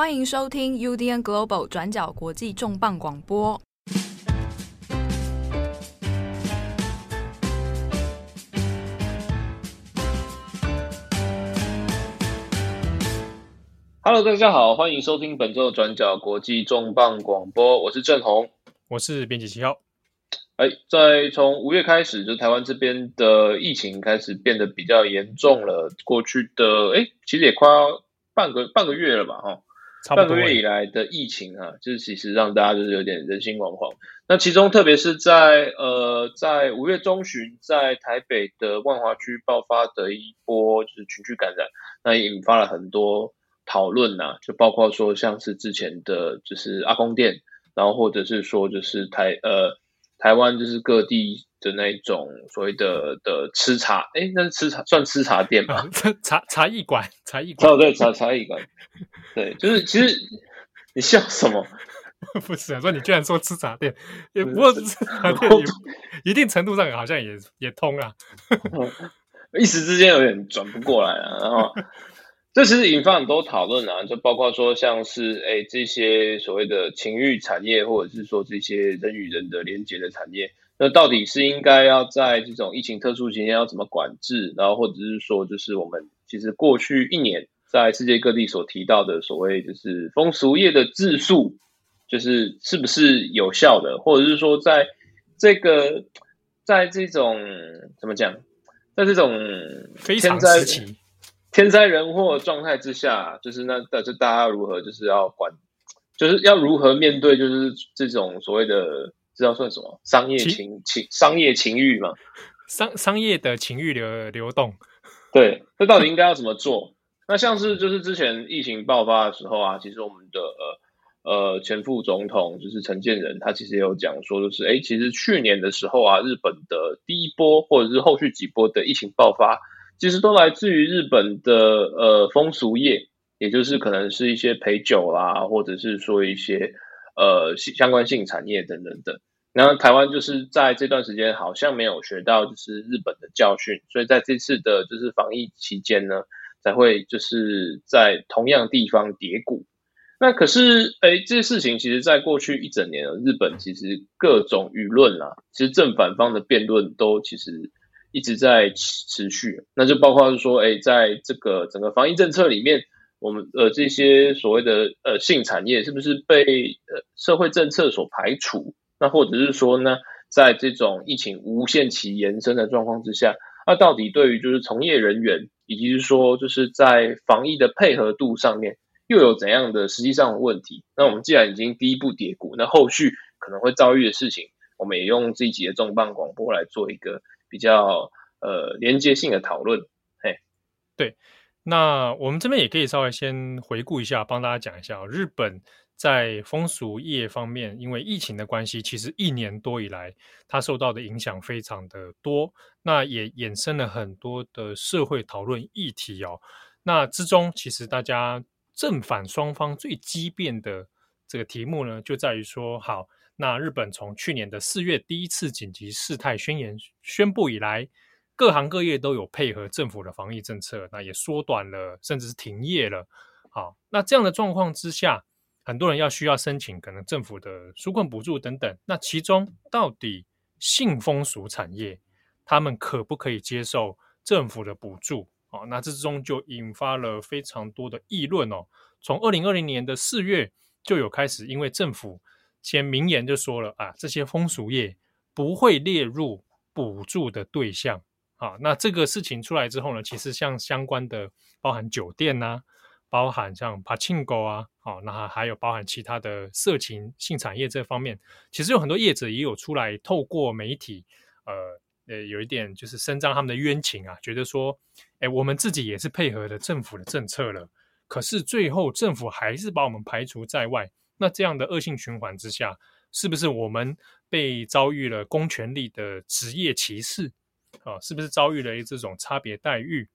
欢迎收听 UDN Global 转角国际重磅广播。Hello，大家好，欢迎收听本周的转角国际重磅广播，我是郑红，我是编辑七号。哎，在从五月开始，就台湾这边的疫情开始变得比较严重了。过去的哎，其实也快要半个半个月了吧？哈，半个月以来的疫情啊，就是其实让大家就是有点人心惶惶。那其中特别是在呃，在五月中旬，在台北的万华区爆发的一波就是群聚感染，那也引发了很多讨论呐，就包括说像是之前的就是阿公店，然后或者是说就是台呃。台湾就是各地的那种所谓的的吃茶，哎，那是吃茶算吃茶店吗？茶茶艺馆，茶艺馆，哦，对，茶茶艺馆，对，就是其实你笑什么？不是啊，说你居然说吃茶店，也不过吃茶店，一定程度上好像也也通啊，一时之间有点转不过来啊，然后。这其实引发很多讨论啊，就包括说像是哎这些所谓的情欲产业，或者是说这些人与人的连接的产业，那到底是应该要在这种疫情特殊期间要怎么管制？然后或者是说，就是我们其实过去一年在世界各地所提到的所谓就是风俗业的自述，就是是不是有效的？或者是说，在这个在这种怎么讲，在这种非常时期。天灾人祸状态之下，就是那但是大家如何就是要管，就是要如何面对，就是这种所谓的这叫算什么商业情情商业情欲嘛？商商业的情欲流流动，对，这到底应该要怎么做？那像是就是之前疫情爆发的时候啊，其实我们的呃呃前副总统就是陈建仁，他其实也有讲说，就是哎，其实去年的时候啊，日本的第一波或者是后续几波的疫情爆发。其实都来自于日本的呃风俗业，也就是可能是一些陪酒啦，或者是说一些呃相关性产业等等等。然后台湾就是在这段时间好像没有学到就是日本的教训，所以在这次的就是防疫期间呢，才会就是在同样地方跌谷。那可是哎，这些事情其实在过去一整年，日本其实各种舆论啊，其实正反方的辩论都其实。一直在持续，那就包括是说，哎，在这个整个防疫政策里面，我们呃这些所谓的呃性产业是不是被呃社会政策所排除？那或者是说呢，在这种疫情无限期延伸的状况之下，那到底对于就是从业人员，以及是说就是在防疫的配合度上面，又有怎样的实际上的问题？那我们既然已经第一步跌谷，那后续可能会遭遇的事情，我们也用这一集的重磅广播来做一个。比较呃连接性的讨论，嘿，对，那我们这边也可以稍微先回顾一下，帮大家讲一下，日本在风俗业方面，因为疫情的关系，其实一年多以来，它受到的影响非常的多，那也衍生了很多的社会讨论议题哦。那之中，其实大家正反双方最激辩的这个题目呢，就在于说，好。那日本从去年的四月第一次紧急事态宣言宣布以来，各行各业都有配合政府的防疫政策，那也缩短了，甚至是停业了。好，那这样的状况之下，很多人要需要申请可能政府的纾困补助等等。那其中到底性风俗产业他们可不可以接受政府的补助？哦，那这之中就引发了非常多的议论哦。从二零二零年的四月就有开始，因为政府。先明言就说了啊，这些风俗业不会列入补助的对象啊。那这个事情出来之后呢，其实像相关的，包含酒店呐、包含像柏青哥啊，好，那还有包含其他的色情性产业这方面，其实有很多业者也有出来透过媒体，呃呃，有一点就是伸张他们的冤情啊，觉得说，哎，我们自己也是配合的政府的政策了，可是最后政府还是把我们排除在外。那这样的恶性循环之下，是不是我们被遭遇了公权力的职业歧视啊？是不是遭遇了这种差别待遇？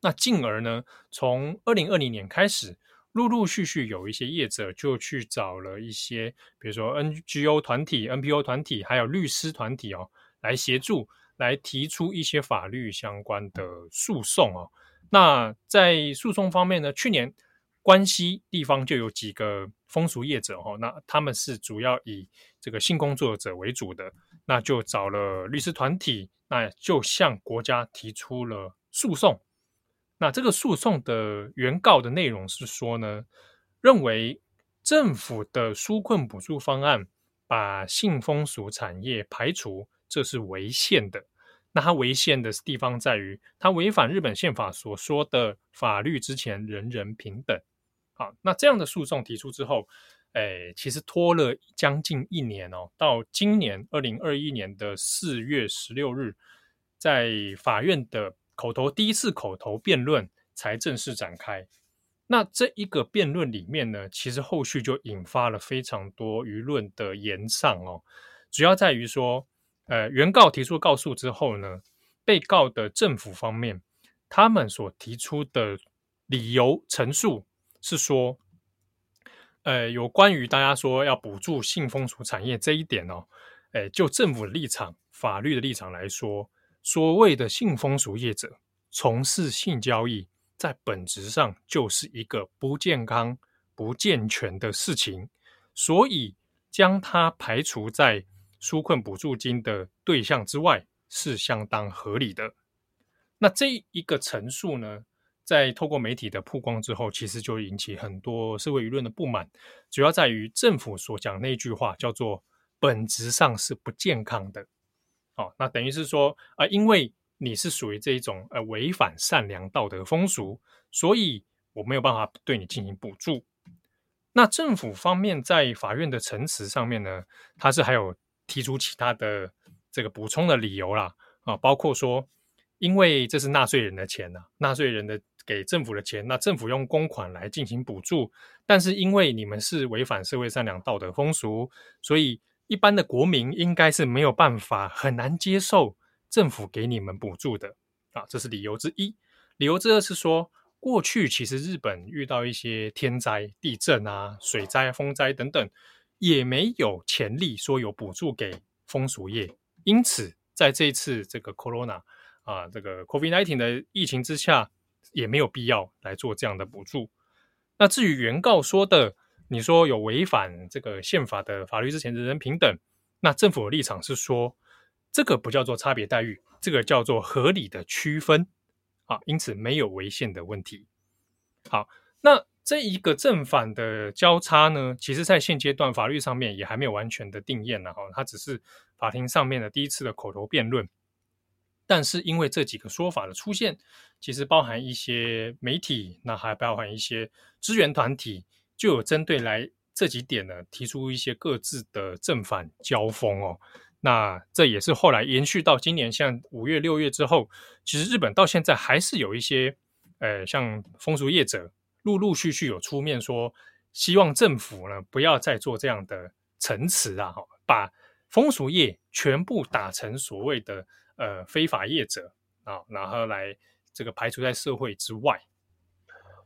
那进而呢，从二零二零年开始，陆陆续续有一些业者就去找了一些，比如说 NGO 团体、NPO 团体，还有律师团体哦，来协助，来提出一些法律相关的诉讼哦。那在诉讼方面呢，去年。关西地方就有几个风俗业者哈，那他们是主要以这个性工作者为主的，那就找了律师团体，那就向国家提出了诉讼。那这个诉讼的原告的内容是说呢，认为政府的纾困补助方案把性风俗产业排除，这是违宪的。那它违宪的地方在于，它违反日本宪法所说的“法律之前人人平等”。好，那这样的诉讼提出之后，诶，其实拖了将近一年哦，到今年二零二一年的四月十六日，在法院的。口头第一次口头辩论才正式展开，那这一个辩论里面呢，其实后续就引发了非常多舆论的延上哦。主要在于说，呃，原告提出告诉之后呢，被告的政府方面，他们所提出的理由陈述是说，呃，有关于大家说要补助性风俗产业这一点哦，诶，就政府的立场、法律的立场来说。所谓的性风俗业者从事性交易，在本质上就是一个不健康、不健全的事情，所以将它排除在纾困补助金的对象之外是相当合理的。那这一个陈述呢，在透过媒体的曝光之后，其实就引起很多社会舆论的不满，主要在于政府所讲那句话叫做“本质上是不健康的”。哦，那等于是说，啊、呃，因为你是属于这一种呃违反善良道德风俗，所以我没有办法对你进行补助。那政府方面在法院的陈词上面呢，他是还有提出其他的这个补充的理由啦，啊，包括说，因为这是纳税人的钱呐、啊，纳税人的给政府的钱，那政府用公款来进行补助，但是因为你们是违反社会善良道德风俗，所以。一般的国民应该是没有办法，很难接受政府给你们补助的啊，这是理由之一。理由之二是说，过去其实日本遇到一些天灾、地震啊、水灾、风灾等等，也没有潜力说有补助给风俗业。因此，在这一次这个 Corona 啊，这个 COVID-19 的疫情之下，也没有必要来做这样的补助。那至于原告说的，你说有违反这个宪法的法律之前人人平等，那政府的立场是说，这个不叫做差别待遇，这个叫做合理的区分啊，因此没有违宪的问题。好，那这一个正反的交叉呢，其实在现阶段法律上面也还没有完全的定验呢，哈，它只是法庭上面的第一次的口头辩论。但是因为这几个说法的出现，其实包含一些媒体，那还包含一些支援团体。就有针对来这几点呢，提出一些各自的正反交锋哦。那这也是后来延续到今年，像五月、六月之后，其实日本到现在还是有一些，呃，像风俗业者陆陆续续有出面说，希望政府呢不要再做这样的陈词啊，把风俗业全部打成所谓的呃非法业者啊，然后来这个排除在社会之外。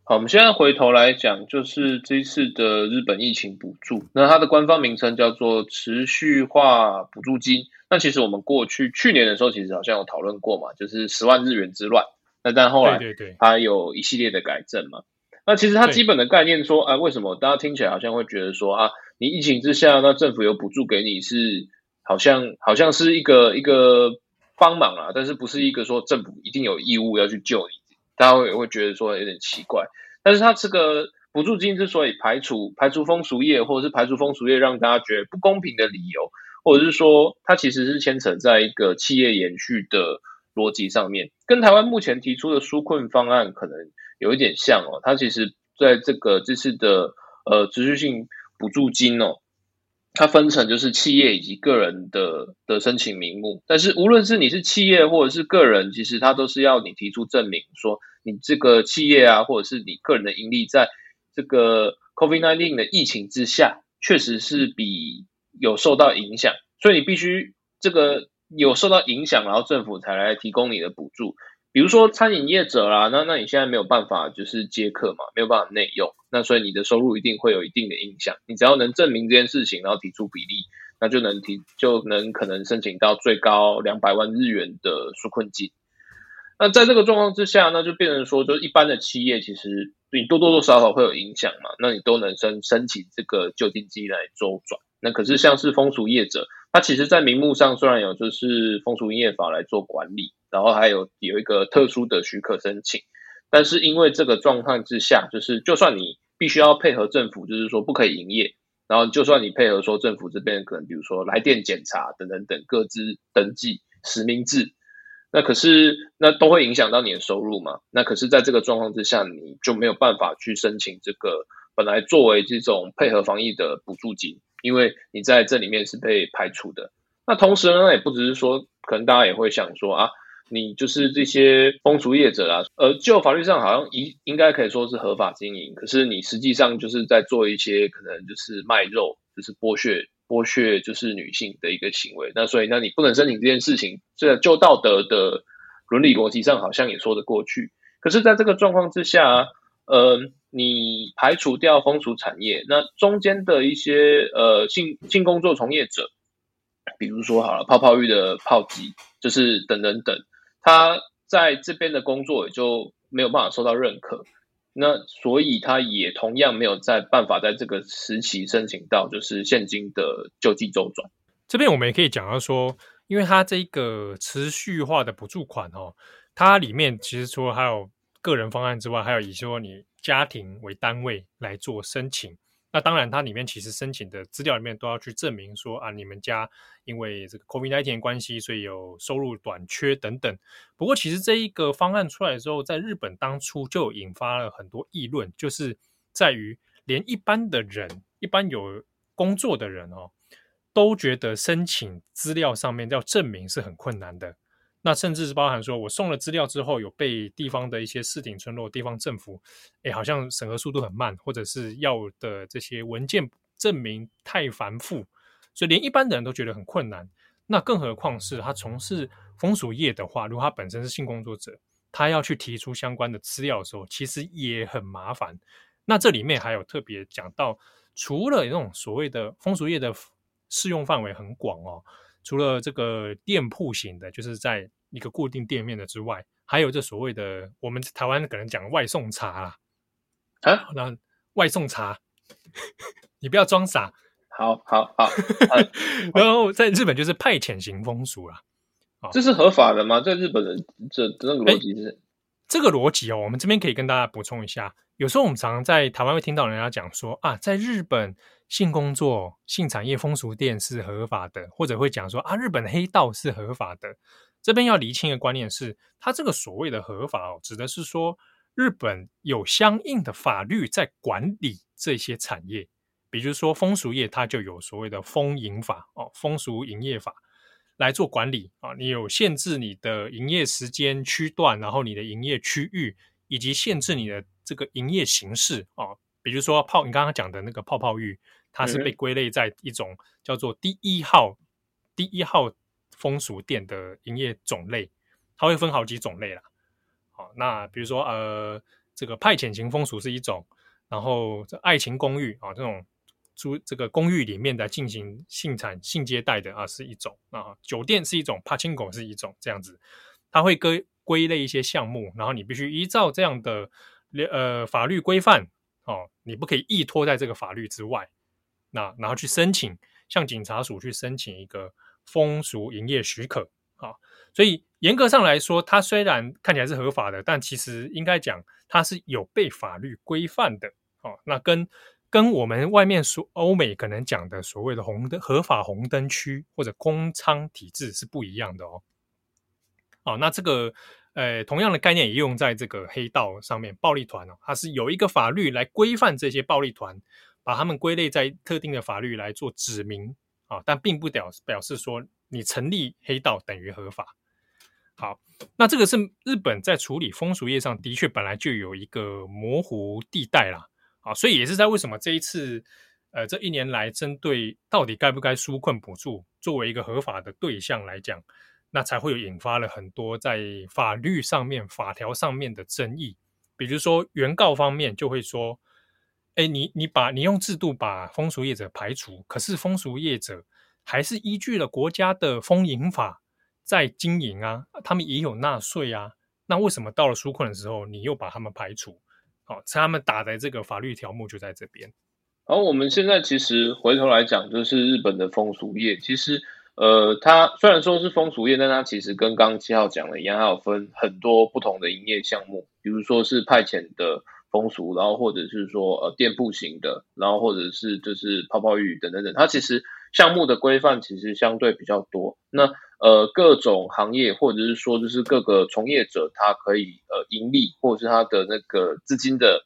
好，我们现在回头来讲，就是这一次的日本疫情补助，那它的官方名称叫做持续化补助金。那其实我们过去去年的时候，其实好像有讨论过嘛，就是十万日元之乱。那但后来对对它有一系列的改正嘛。那其实它基本的概念说，啊，为什么大家听起来好像会觉得说啊，你疫情之下，那政府有补助给你是好像好像是一个一个帮忙啊，但是不是一个说政府一定有义务要去救你。大家会会觉得说有点奇怪，但是它这个补助金之所以排除排除风俗业，或者是排除风俗业让大家觉得不公平的理由，或者是说它其实是牵扯在一个企业延续的逻辑上面，跟台湾目前提出的纾困方案可能有一点像哦。它其实在这个这次的呃持续性补助金哦。它分成就是企业以及个人的的申请名目，但是无论是你是企业或者是个人，其实它都是要你提出证明，说你这个企业啊，或者是你个人的盈利，在这个 COVID-19 的疫情之下，确实是比有受到影响，所以你必须这个有受到影响，然后政府才来提供你的补助。比如说餐饮业者啦，那那你现在没有办法就是接客嘛，没有办法内用，那所以你的收入一定会有一定的影响。你只要能证明这件事情，然后提出比例，那就能提就能可能申请到最高两百万日元的纾困金。那在这个状况之下，那就变成说，就一般的企业其实你多多多少少会有影响嘛，那你都能申申请这个救济金来周转。那可是像是风俗业者，他其实在名目上虽然有就是风俗营业法来做管理，然后还有有一个特殊的许可申请，但是因为这个状况之下，就是就算你必须要配合政府，就是说不可以营业。然后，就算你配合说政府这边可能，比如说来电检查等等等各自登记实名制，那可是那都会影响到你的收入嘛？那可是在这个状况之下，你就没有办法去申请这个本来作为这种配合防疫的补助金，因为你在这里面是被排除的。那同时呢，也不只是说，可能大家也会想说啊。你就是这些风俗业者啊，呃，就法律上好像应应该可以说是合法经营，可是你实际上就是在做一些可能就是卖肉，就是剥削剥削就是女性的一个行为。那所以，那你不能申请这件事情，这就道德的伦理逻辑上好像也说得过去。可是，在这个状况之下，呃，你排除掉风俗产业，那中间的一些呃性性工作从业者，比如说好了泡泡浴的泡妓，就是等等等。他在这边的工作也就没有办法受到认可，那所以他也同样没有在办法在这个时期申请到就是现金的救济周转。这边我们也可以讲到说，因为它这个持续化的补助款哦，它里面其实除了还有个人方案之外，还有以说你家庭为单位来做申请。那当然，它里面其实申请的资料里面都要去证明说啊，你们家因为这个 COVID-19 关系，所以有收入短缺等等。不过，其实这一个方案出来之后，在日本当初就引发了很多议论，就是在于连一般的人、一般有工作的人哦，都觉得申请资料上面要证明是很困难的。那甚至是包含说，我送了资料之后，有被地方的一些市井村落、地方政府，哎，好像审核速度很慢，或者是要的这些文件证明太繁复，所以连一般的人都觉得很困难。那更何况是他从事风俗业的话，如果他本身是性工作者，他要去提出相关的资料的时候，其实也很麻烦。那这里面还有特别讲到，除了这种所谓的风俗业的适用范围很广哦。除了这个店铺型的，就是在一个固定店面的之外，还有这所谓的我们台湾可能讲外送茶啊，啊，那外送茶，你不要装傻，好好好，然后在日本就是派遣型风俗啊，这是合法的吗？在日本的这那个逻辑是？这个逻辑哦，我们这边可以跟大家补充一下。有时候我们常常在台湾会听到人家讲说啊，在日本性工作、性产业风俗店是合法的，或者会讲说啊，日本黑道是合法的。这边要厘清的观念是，它这个所谓的合法哦，指的是说日本有相应的法律在管理这些产业，比如说风俗业，它就有所谓的风营法哦，风俗营业法。来做管理啊，你有限制你的营业时间区段，然后你的营业区域，以及限制你的这个营业形式啊。比如说泡，你刚刚讲的那个泡泡浴，它是被归类在一种叫做第一号、第一号风俗店的营业种类，它会分好几种类啦。好，那比如说呃，这个派遣型风俗是一种，然后这爱情公寓啊这种。租这个公寓里面的进行性产性接待的啊是一种啊，酒店是一种，帕青狗是一种这样子，它会归归类一些项目，然后你必须依照这样的呃法律规范哦，你不可以依托在这个法律之外，那然后去申请向警察署去申请一个风俗营业许可啊，所以严格上来说，它虽然看起来是合法的，但其实应该讲它是有被法律规范的哦，那跟。跟我们外面所欧美可能讲的所谓的红灯合法红灯区或者公仓体制是不一样的哦。哦，那这个呃同样的概念也用在这个黑道上面，暴力团哦，它是有一个法律来规范这些暴力团，把他们归类在特定的法律来做指明啊、哦，但并不表表示说你成立黑道等于合法。好，那这个是日本在处理风俗业上的确本来就有一个模糊地带啦。啊，所以也是在为什么这一次，呃，这一年来针对到底该不该纾困补助作为一个合法的对象来讲，那才会有引发了很多在法律上面、法条上面的争议。比如说原告方面就会说，哎，你你把你用制度把风俗业者排除，可是风俗业者还是依据了国家的风营法在经营啊，他们也有纳税啊，那为什么到了纾困的时候，你又把他们排除？好，他们打的这个法律条目就在这边。好，我们现在其实回头来讲，就是日本的风俗业，其实呃，它虽然说是风俗业，但它其实跟刚刚七号讲的一样，它有分很多不同的营业项目，比如说是派遣的风俗，然后或者是说呃店铺型的，然后或者是就是泡泡浴等等等，它其实项目的规范其实相对比较多。那呃，各种行业或者是说，就是各个从业者，他可以呃盈利，或者是他的那个资金的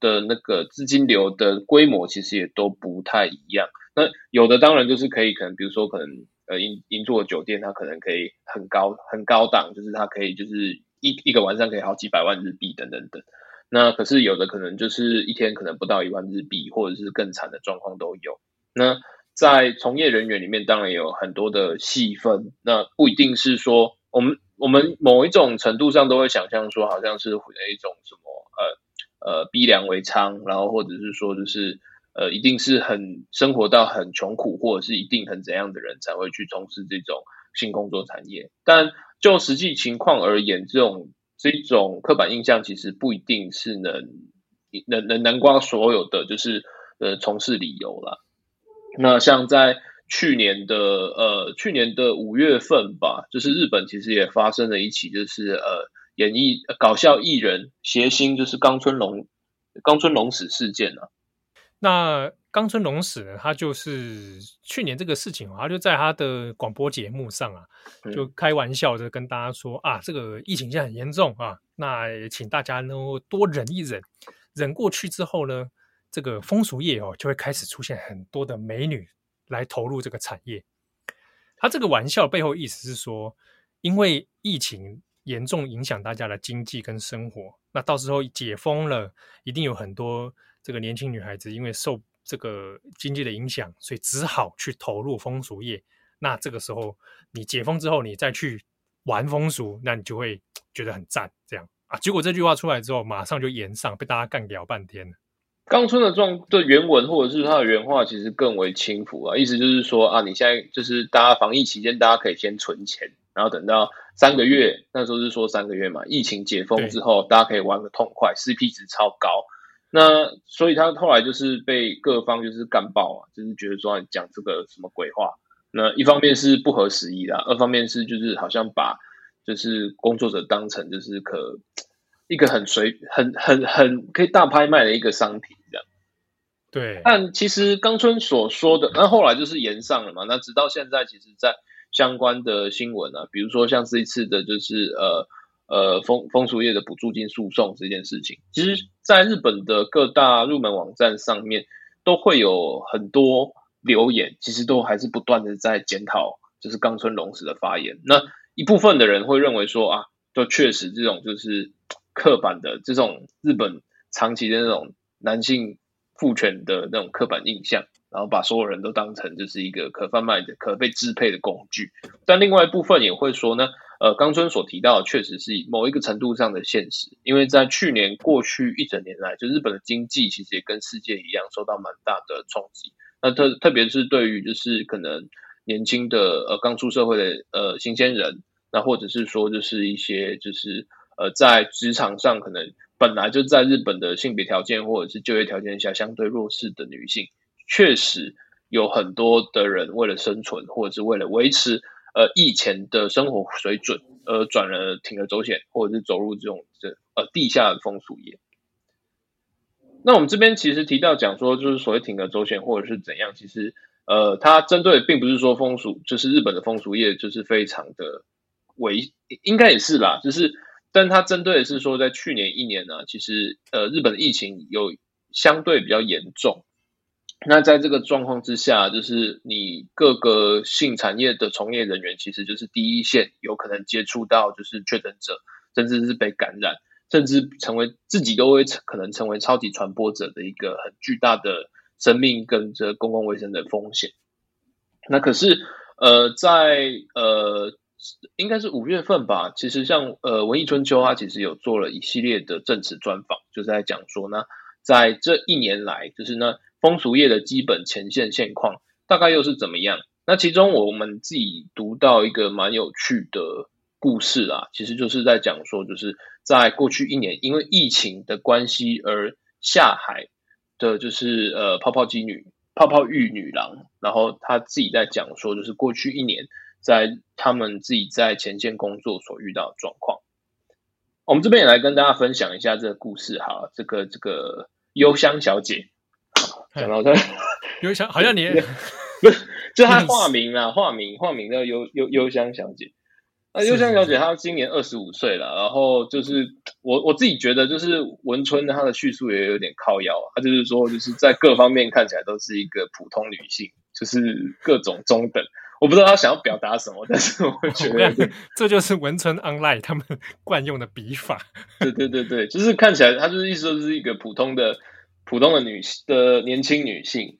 的那个资金流的规模，其实也都不太一样。那有的当然就是可以，可能比如说可能呃银银座酒店，它可能可以很高很高档，就是它可以就是一一个晚上可以好几百万日币等等等。那可是有的可能就是一天可能不到一万日币，或者是更惨的状况都有。那在从业人员里面，当然有很多的细分，那不一定是说我们我们某一种程度上都会想象说，好像是一种什么呃呃逼良为娼，然后或者是说就是呃一定是很生活到很穷苦，或者是一定很怎样的人才会去从事这种性工作产业。但就实际情况而言，这种这种刻板印象其实不一定是能能能囊括所有的就是呃从事理由啦。那像在去年的呃去年的五月份吧，就是日本其实也发生了一起就是呃演艺搞笑艺人谐星就是冈村龙冈村龙史事件啊。那冈村龙史呢，他就是去年这个事情，他就在他的广播节目上啊，就开玩笑的跟大家说啊，这个疫情现在很严重啊，那也请大家呢多忍一忍，忍过去之后呢。这个风俗业哦，就会开始出现很多的美女来投入这个产业。他这个玩笑背后意思是说，因为疫情严重影响大家的经济跟生活，那到时候解封了，一定有很多这个年轻女孩子因为受这个经济的影响，所以只好去投入风俗业。那这个时候你解封之后，你再去玩风俗，那你就会觉得很赞，这样啊。结果这句话出来之后，马上就延上，被大家干掉半天了。冈村的状的原文或者是他的原话，其实更为轻浮啊，意思就是说啊，你现在就是大家防疫期间，大家可以先存钱，然后等到三个月，那时候是说三个月嘛，疫情解封之后，大家可以玩个痛快，CP 值超高。那所以他后来就是被各方就是干爆啊，就是觉得说你讲这个什么鬼话。那一方面是不合时宜啦，二方面是就是好像把就是工作者当成就是可。一个很随、很、很、很可以大拍卖的一个商品，这样。对。但其实冈村所说的，那后来就是延上了嘛。那直到现在，其实，在相关的新闻啊，比如说像这一次的，就是呃呃风风俗业的补助金诉讼这件事情，其实在日本的各大入门网站上面，都会有很多留言，其实都还是不断的在检讨，就是冈村隆史的发言。那一部分的人会认为说啊，就确实这种就是。刻板的这种日本长期的那种男性父权的那种刻板印象，然后把所有人都当成就是一个可贩卖的、可被支配的工具。但另外一部分也会说呢，呃，冈村所提到的确实是某一个程度上的现实，因为在去年过去一整年来，就日本的经济其实也跟世界一样受到蛮大的冲击。那特特别是对于就是可能年轻的呃刚出社会的呃新鲜人，那或者是说就是一些就是。呃，在职场上，可能本来就在日本的性别条件或者是就业条件下相对弱势的女性，确实有很多的人为了生存或者是为了维持呃以前的生活水准，而转而铤而走险，或者是走入这种这呃地下的风俗业。那我们这边其实提到讲说，就是所谓铤而走险或者是怎样，其实呃，它针对并不是说风俗，就是日本的风俗业就是非常的危，应该也是啦，就是。但它针对的是说，在去年一年呢、其实呃，日本的疫情有相对比较严重。那在这个状况之下，就是你各个性产业的从业人员，其实就是第一线，有可能接触到就是确诊者，甚至是被感染，甚至成为自己都会可能成为超级传播者的一个很巨大的生命跟这公共卫生的风险。那可是呃，在呃。应该是五月份吧。其实像呃文艺春秋，它其实有做了一系列的证词专访，就是在讲说呢，在这一年来，就是呢风俗业的基本前线现况大概又是怎么样？那其中我们自己读到一个蛮有趣的故事啊，其实就是在讲说，就是在过去一年因为疫情的关系而下海的，就是呃泡泡机女、泡泡浴女郎，然后她自己在讲说，就是过去一年在他们自己在前线工作所遇到的状况。我们这边也来跟大家分享一下这个故事哈，这个这个幽香小姐，讲到这，幽香好像你 不是，就她化名啊，化名化名叫幽幽幽香小姐。那幽香小姐她今年二十五岁了，然后就是我我自己觉得就是文春她的叙述也有点靠腰，她就是说就是在各方面看起来都是一个普通女性，就是各种中等。我不知道他想要表达什么，但是我觉得 这就是文春 online 他们惯用的笔法。对对对对，就是看起来他就是意思就是一个普通的普通的女的年轻女性。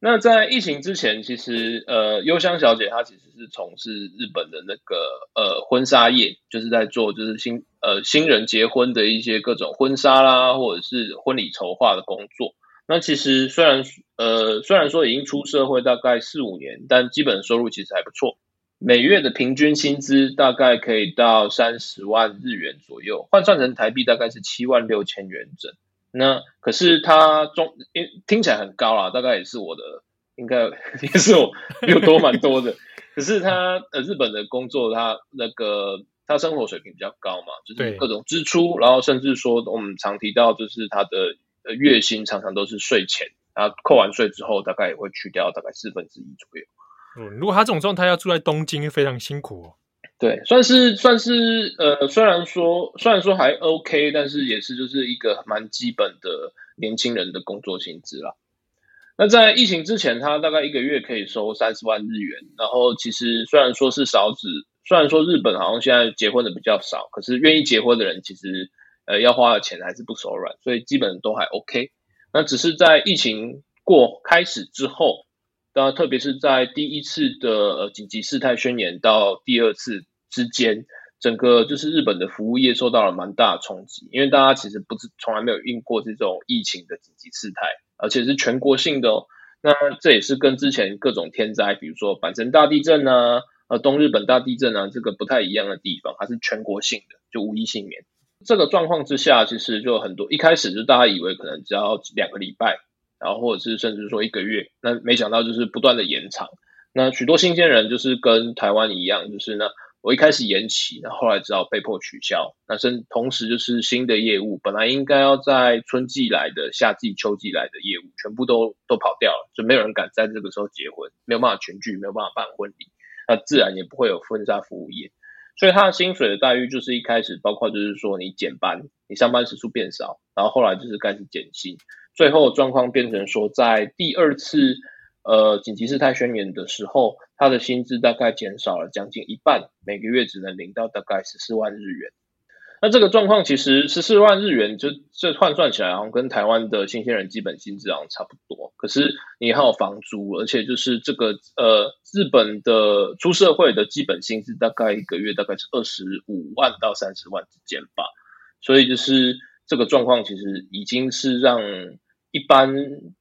那在疫情之前，其实呃，幽香小姐她其实是从事日本的那个呃婚纱业，就是在做就是新呃新人结婚的一些各种婚纱啦，或者是婚礼筹划的工作。那其实虽然呃虽然说已经出社会大概四五年，但基本收入其实还不错，每月的平均薪资大概可以到三十万日元左右，换算成台币大概是七万六千元整。那可是他中因，听起来很高啦，大概也是我的，应该也是我又多蛮多的。可是他呃日本的工作，他那个他生活水平比较高嘛，就是各种支出，然后甚至说我们常提到就是他的。呃，月薪常常都是税前，然后扣完税之后，大概也会去掉大概四分之一左右。嗯，如果他这种状态要住在东京，非常辛苦哦。对，算是算是呃，虽然说虽然说还 OK，但是也是就是一个蛮基本的年轻人的工作薪资啦。那在疫情之前，他大概一个月可以收三十万日元。然后其实虽然说是少子，虽然说日本好像现在结婚的比较少，可是愿意结婚的人其实。呃，要花的钱还是不手软，所以基本都还 OK。那只是在疫情过开始之后，那特别是在第一次的呃紧急事态宣言到第二次之间，整个就是日本的服务业受到了蛮大的冲击，因为大家其实不是从来没有遇过这种疫情的紧急事态，而且是全国性的哦。那这也是跟之前各种天灾，比如说阪神大地震啊、呃东日本大地震啊，这个不太一样的地方，它是全国性的，就无一幸免。这个状况之下，其实就很多。一开始就大家以为可能只要两个礼拜，然后或者是甚至说一个月，那没想到就是不断的延长。那许多新鲜人就是跟台湾一样，就是呢，我一开始延期，那后，来只好被迫取消。那甚同时就是新的业务，本来应该要在春季来的、夏季、秋季来的业务，全部都都跑掉了，就没有人敢在这个时候结婚，没有办法群聚，没有办法办婚礼，那自然也不会有婚纱服务业。所以他的薪水的待遇就是一开始包括就是说你减班，你上班时数变少，然后后来就是开始减薪，最后状况变成说在第二次呃紧急事态宣言的时候，他的薪资大概减少了将近一半，每个月只能领到大概十四万日元。那这个状况其实十四万日元就这换算起来，好像跟台湾的新鲜人基本薪资好像差不多。可是你还有房租，而且就是这个呃日本的出社会的基本薪资大概一个月大概是二十五万到三十万之间吧。所以就是这个状况其实已经是让一般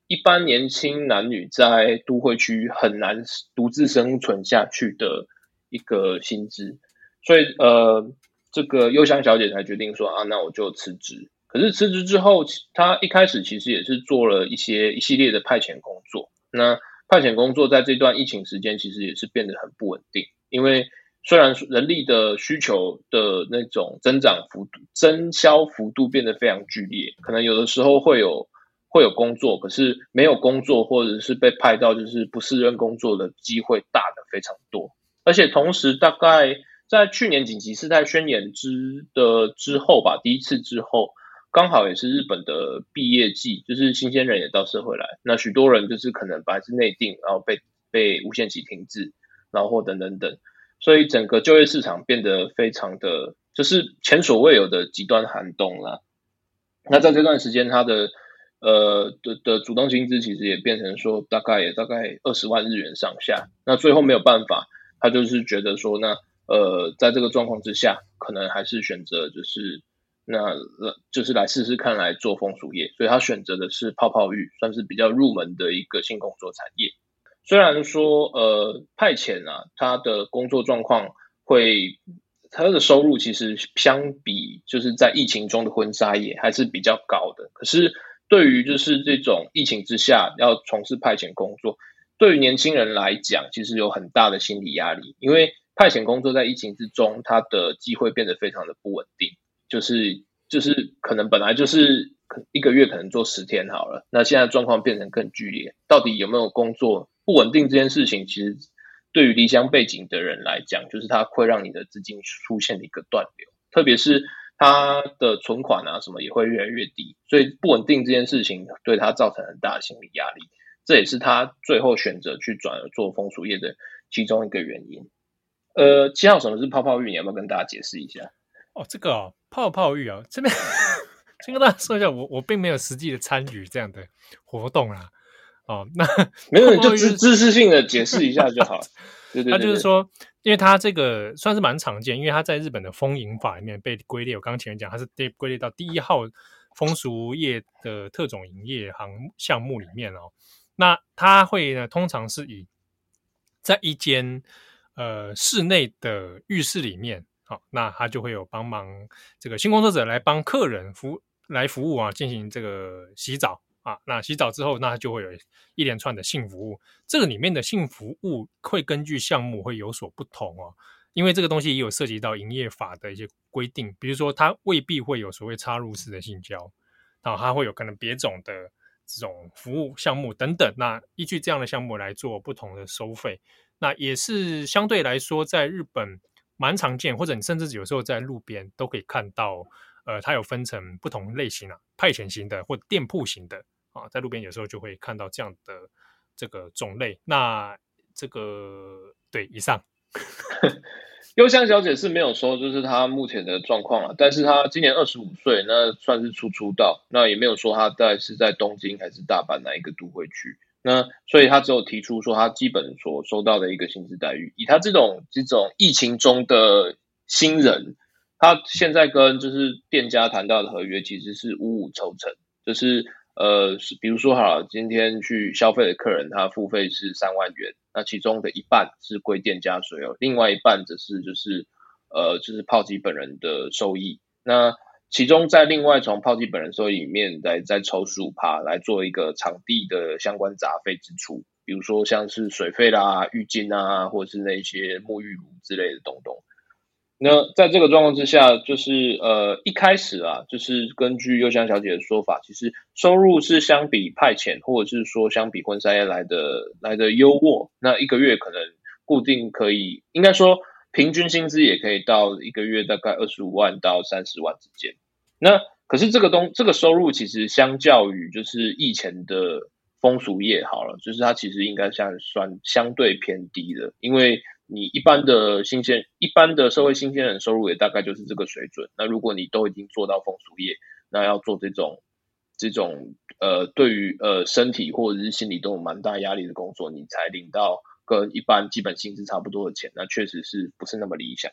一般年轻男女在都会区很难独自生存下去的一个薪资。所以呃。这个幽香小姐才决定说啊，那我就辞职。可是辞职之后，她一开始其实也是做了一些一系列的派遣工作。那派遣工作在这段疫情时间，其实也是变得很不稳定。因为虽然人力的需求的那种增长幅度、增销幅度变得非常剧烈，可能有的时候会有会有工作，可是没有工作，或者是被派到就是不适任工作的机会大的非常多。而且同时，大概。在去年紧急事态宣言之的之后吧，第一次之后，刚好也是日本的毕业季，就是新鲜人也到社会来，那许多人就是可能本来是内定，然后被被无限期停滞，然后等等等，所以整个就业市场变得非常的，就是前所未有的极端寒冬了。那在这段时间，他的呃的的主动薪资其实也变成说大概也大概二十万日元上下，那最后没有办法，他就是觉得说那。呃，在这个状况之下，可能还是选择就是那，就是来试试看来做风俗业，所以他选择的是泡泡浴，算是比较入门的一个性工作产业。虽然说呃派遣啊，他的工作状况会他的收入其实相比就是在疫情中的婚纱业还是比较高的。可是对于就是这种疫情之下要从事派遣工作，对于年轻人来讲，其实有很大的心理压力，因为派遣工作在疫情之中，它的机会变得非常的不稳定，就是就是可能本来就是一个月可能做十天好了，那现在状况变成更剧烈，到底有没有工作不稳定这件事情，其实。对于离乡背井的人来讲，就是它会让你的资金出现一个断流，特别是他的存款啊什么也会越来越低，所以不稳定这件事情对他造成很大的心理压力，这也是他最后选择去转而做风俗业的其中一个原因。呃，七号什么是泡泡浴？你要不要跟大家解释一下？哦，这个哦，泡泡浴啊，这边先跟大家说一下，我我并没有实际的参与这样的活动啊。哦，那 没有，就知知识性的解释一下就好。对 对，对对，他就是说，因为他这个算是蛮常见，因为他在日本的风营法里面被归类。我刚刚前面讲，他是被归类到第一号风俗业的特种营业行项目里面哦。那他会呢，通常是以在一间呃室内的浴室里面，好、哦，那他就会有帮忙这个性工作者来帮客人服来服务啊，进行这个洗澡。啊，那洗澡之后，那他就会有一连串的性服务。这个里面的性服务会根据项目会有所不同哦，因为这个东西也有涉及到营业法的一些规定。比如说，它未必会有所谓插入式的性交，然后它会有可能别种的这种服务项目等等。那依据这样的项目来做不同的收费，那也是相对来说在日本蛮常见，或者你甚至有时候在路边都可以看到。呃，它有分成不同类型啊，派遣型的或店铺型的。啊，在路边有时候就会看到这样的这个种类。那这个对以上，幽香小姐是没有说就是她目前的状况了，但是她今年二十五岁，那算是初出道，那也没有说她在是在东京还是大阪哪一个都会区。那所以他只有提出说他基本所收到的一个薪资待遇，以他这种这种疫情中的新人，他现在跟就是店家谈到的合约其实是五五抽成，就是。呃，是比如说好了，今天去消费的客人，他付费是三万元，那其中的一半是归店家所有，另外一半则是就是呃，就是炮击本人的收益。那其中在另外从炮击本人收里面来再抽十五趴来做一个场地的相关杂费支出，比如说像是水费啦、浴巾啊，或者是那些沐浴乳之类的东东。那在这个状况之下，就是呃一开始啊，就是根据幽香小姐的说法，其实收入是相比派遣或者是说相比婚纱业来的来的优渥。那一个月可能固定可以，应该说平均薪资也可以到一个月大概二十五万到三十万之间。那可是这个东这个收入其实相较于就是以前的风俗业好了，就是它其实应该算算相对偏低的，因为。你一般的新鲜，一般的社会新鲜人收入也大概就是这个水准。那如果你都已经做到风俗业，那要做这种这种呃，对于呃身体或者是心理都有蛮大压力的工作，你才领到跟一般基本薪资差不多的钱，那确实是不是那么理想。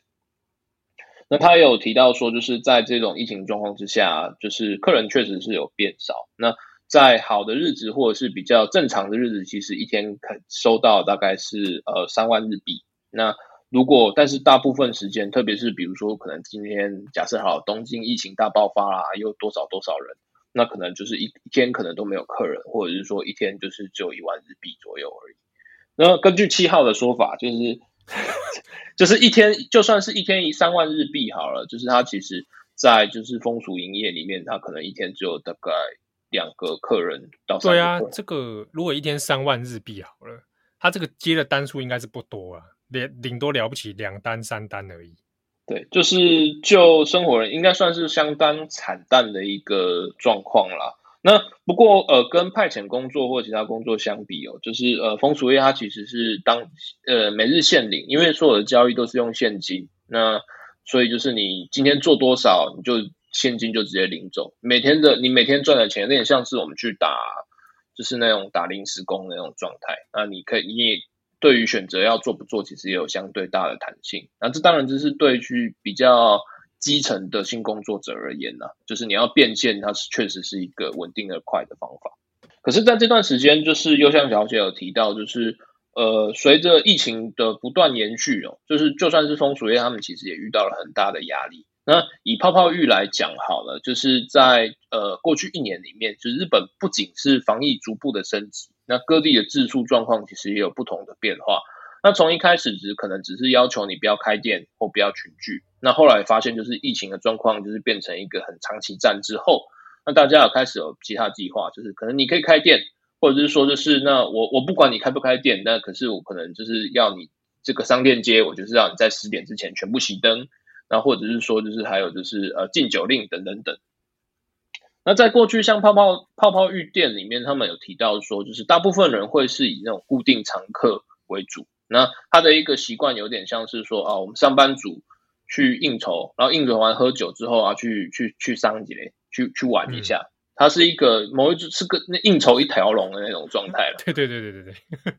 那他有提到说，就是在这种疫情状况之下，就是客人确实是有变少。那在好的日子或者是比较正常的日子，其实一天可收到大概是呃三万日币。那如果，但是大部分时间，特别是比如说，可能今天假设好东京疫情大爆发啦，又多少多少人，那可能就是一一天可能都没有客人，或者是说一天就是只有一万日币左右而已。那根据七号的说法，就是 就是一天就算是一天一三万日币好了，就是他其实在就是风俗营业里面，他可能一天只有大概两个客人到。对啊，这个如果一天三万日币好了，他这个接的单数应该是不多啊。连顶多了不起两单三单而已，对，就是就生活人应该算是相当惨淡的一个状况啦。那不过呃，跟派遣工作或其他工作相比哦，就是呃，风俗业它其实是当呃每日现领，因为所有的交易都是用现金，那所以就是你今天做多少，你就现金就直接领走。每天的你每天赚的钱，有点像是我们去打就是那种打临时工的那种状态。那你可以你也。对于选择要做不做，其实也有相对大的弹性。那这当然就是对于比较基层的性工作者而言呢，就是你要变现，它是确实是一个稳定的快的方法。可是，在这段时间，就是幽香小姐有提到，就是呃，随着疫情的不断延续哦，就是就算是风俗业，他们其实也遇到了很大的压力。那以泡泡浴来讲好了，就是在呃过去一年里面，就是日本不仅是防疫逐步的升级，那各地的自述状况其实也有不同的变化。那从一开始只可能只是要求你不要开店或不要群聚，那后来发现就是疫情的状况就是变成一个很长期战之后，那大家有开始有其他计划，就是可能你可以开店，或者是说就是那我我不管你开不开店，那可是我可能就是要你这个商店街，我就是要你在十点之前全部熄灯，那或者是说就是还有就是呃禁酒令等等等。那在过去像泡泡泡泡浴店里面，他们有提到说，就是大部分人会是以那种固定常客为主。那他的一个习惯有点像是说啊，我们上班族去应酬，然后应酬完喝酒之后啊，去去去商节去去玩一下。他、嗯、是一个某一种是个那应酬一条龙的那种状态了。对对对对对对，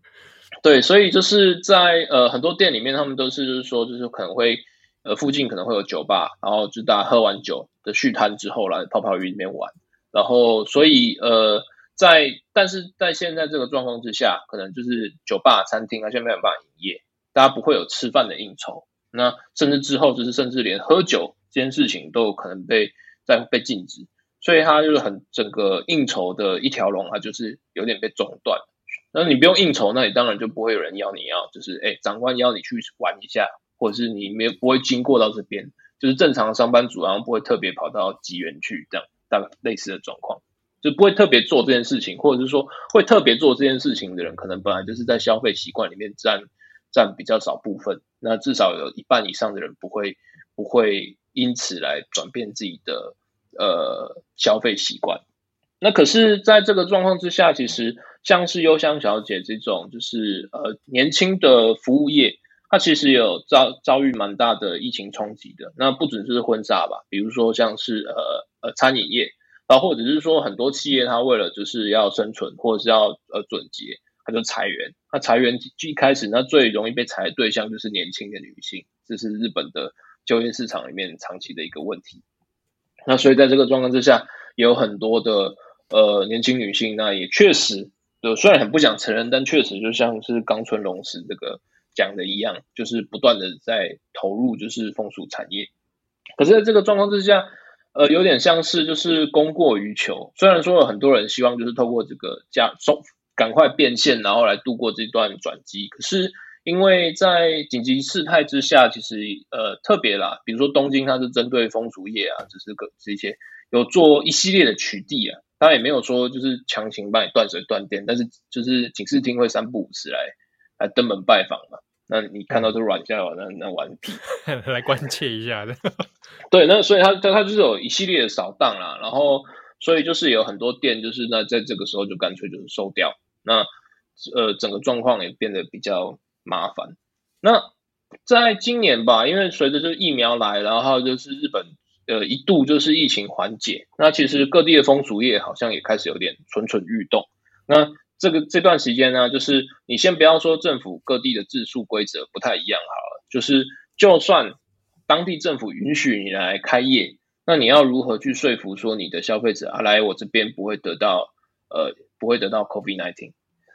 对，所以就是在呃很多店里面，他们都是就是说就是可能会呃附近可能会有酒吧，然后就大家喝完酒的续摊之后来泡泡鱼里面玩，然后所以呃。在，但是在现在这个状况之下，可能就是酒吧、餐厅啊，现在没有办法营业，大家不会有吃饭的应酬，那甚至之后就是甚至连喝酒这件事情都有可能被在被禁止，所以它就是很整个应酬的一条龙，它就是有点被中断。那你不用应酬，那你当然就不会有人邀你要，就是哎，长官邀你去玩一下，或者是你没不会经过到这边，就是正常的上班族，然后不会特别跑到吉园去这样，大概类似的状况。就不会特别做这件事情，或者是说会特别做这件事情的人，可能本来就是在消费习惯里面占占比较少部分。那至少有一半以上的人不会不会因此来转变自己的呃消费习惯。那可是在这个状况之下，其实像是幽香小姐这种就是呃年轻的服务业，它其实有遭遭遇蛮大的疫情冲击的。那不只是婚纱吧，比如说像是呃呃餐饮业。啊，或者是说很多企业，它为了就是要生存，或者是要呃准结，它就裁员。那裁员一开始，那最容易被裁的对象就是年轻的女性，这是日本的就业市场里面长期的一个问题。那所以在这个状况之下，有很多的呃年轻女性，那也确实，就虽然很不想承认，但确实就像是冈村隆史这个讲的一样，就是不断的在投入就是风俗产业。可是在这个状况之下，呃，有点像是就是供过于求。虽然说有很多人希望就是透过这个加收赶快变现，然后来度过这段转机。可是因为在紧急事态之下，其实呃特别啦，比如说东京它是针对风俗业啊，只是个这些有做一系列的取缔啊，他也没有说就是强行帮你断水断电，但是就是警视厅会三不五时来来登门拜访嘛。那你看到这软件了，那那玩屁，来关切一下的。对，那所以他他他就是有一系列的扫荡啦，然后所以就是有很多店就是那在这个时候就干脆就是收掉，那呃整个状况也变得比较麻烦。那在今年吧，因为随着这疫苗来，然后就是日本呃一度就是疫情缓解，那其实各地的风俗业好像也开始有点蠢蠢欲动。那这个这段时间呢，就是你先不要说政府各地的自述规则不太一样好了，就是就算当地政府允许你来开业，那你要如何去说服说你的消费者啊来我这边不会得到呃不会得到 COVID-19？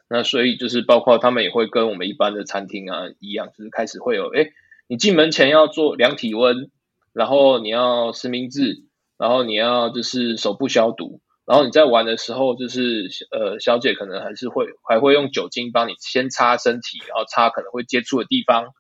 那所以就是包括他们也会跟我们一般的餐厅啊一样，就是开始会有哎，你进门前要做量体温，然后你要实名制，然后你要就是手部消毒。然后你在玩的时候，就是呃，小姐可能还是会还会用酒精帮你先擦身体，然后擦可能会接触的地方，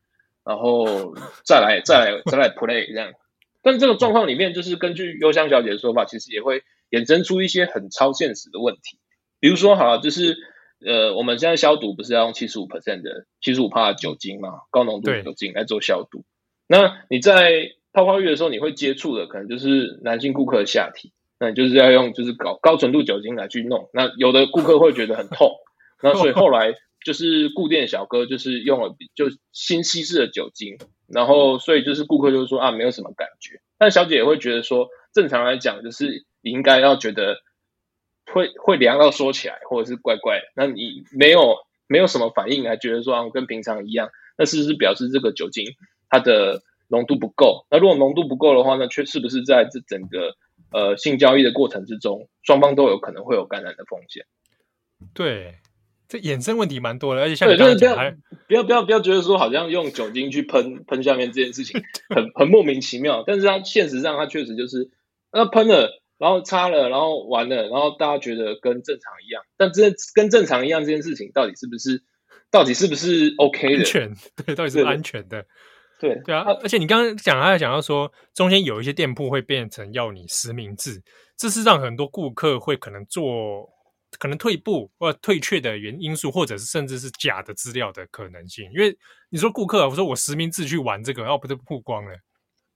然后再来再来再来 play 这样。但这个状况里面，就是根据幽香小姐的说法，其实也会衍生出一些很超现实的问题。比如说，好了，就是呃，我们现在消毒不是要用七十五 percent 的七十五帕的酒精嘛，高浓度的酒精来做消毒。那你在泡泡浴的时候，你会接触的可能就是男性顾客的下体。那就是要用就是高高纯度酒精来去弄，那有的顾客会觉得很痛，那所以后来就是顾店小哥就是用了就新稀释的酒精，然后所以就是顾客就说啊没有什么感觉，但小姐也会觉得说正常来讲就是你应该要觉得会会凉到说起来或者是怪怪，那你没有没有什么反应还觉得说啊跟平常一样，那是不是表示这个酒精它的浓度不够？那如果浓度不够的话，那却是不是在这整个呃，性交易的过程之中，双方都有可能会有感染的风险。对，这衍生问题蛮多的，而且像你刚才讲还，不要不要不要觉得说好像用酒精去喷喷下面这件事情 很很莫名其妙，但是它现实上它确实就是那喷了，然后擦了，然后完了，然后大家觉得跟正常一样，但这跟正常一样这件事情到底是不是到底是不是 OK 的？安全对，到底是不是安全的？对对啊，而且你刚刚讲还有讲到说，中间有一些店铺会变成要你实名制，这是让很多顾客会可能做。可能退步或退却的原因素，或者是甚至是假的资料的可能性。因为你说顾客，我说我实名制去玩这个，然后不是曝光了？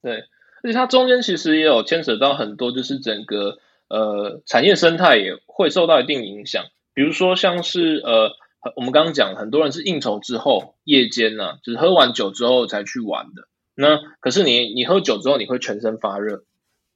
对，而且它中间其实也有牵扯到很多，就是整个呃产业生态也会受到一定影响。比如说像是呃我们刚刚讲，很多人是应酬之后夜间呢、啊，就是喝完酒之后才去玩的。那可是你你喝酒之后，你会全身发热。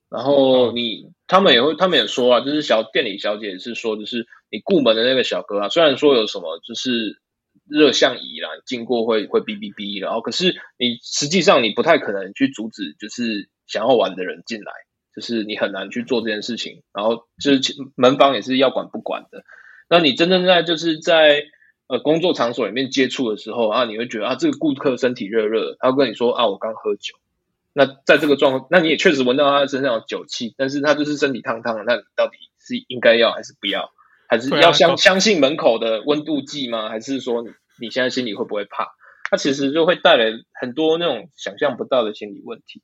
然后你他们也会，他们也说啊，就是小店里小姐也是说，就是你顾门的那个小哥啊，虽然说有什么就是热像仪啦，经过会会哔哔哔，然后可是你实际上你不太可能去阻止，就是想要玩的人进来，就是你很难去做这件事情。然后就是门房也是要管不管的。那你真正在就是在呃工作场所里面接触的时候啊，你会觉得啊，这个顾客身体热热，他会跟你说啊，我刚喝酒。那在这个状况，那你也确实闻到他身上有酒气，但是他就是身体烫烫的，那你到底是应该要还是不要？还是要相相信门口的温度计吗？还是说你你现在心里会不会怕？他其实就会带来很多那种想象不到的心理问题。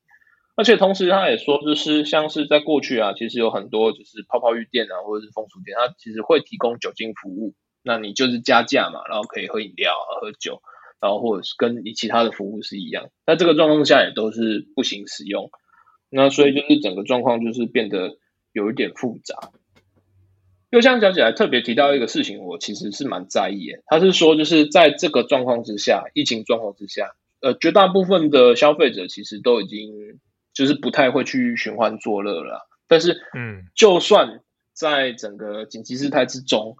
而且同时他也说，就是像是在过去啊，其实有很多就是泡泡浴店啊，或者是风俗店，他其实会提供酒精服务，那你就是加价嘛，然后可以喝饮料啊，喝酒。然后或者是跟你其他的服务是一样，那这个状况下也都是不行使用，那所以就是整个状况就是变得有一点复杂。又像讲起来特别提到一个事情，我其实是蛮在意的，他是说就是在这个状况之下，疫情状况之下，呃，绝大部分的消费者其实都已经就是不太会去寻欢作乐了。但是，嗯，就算在整个紧急事态之中，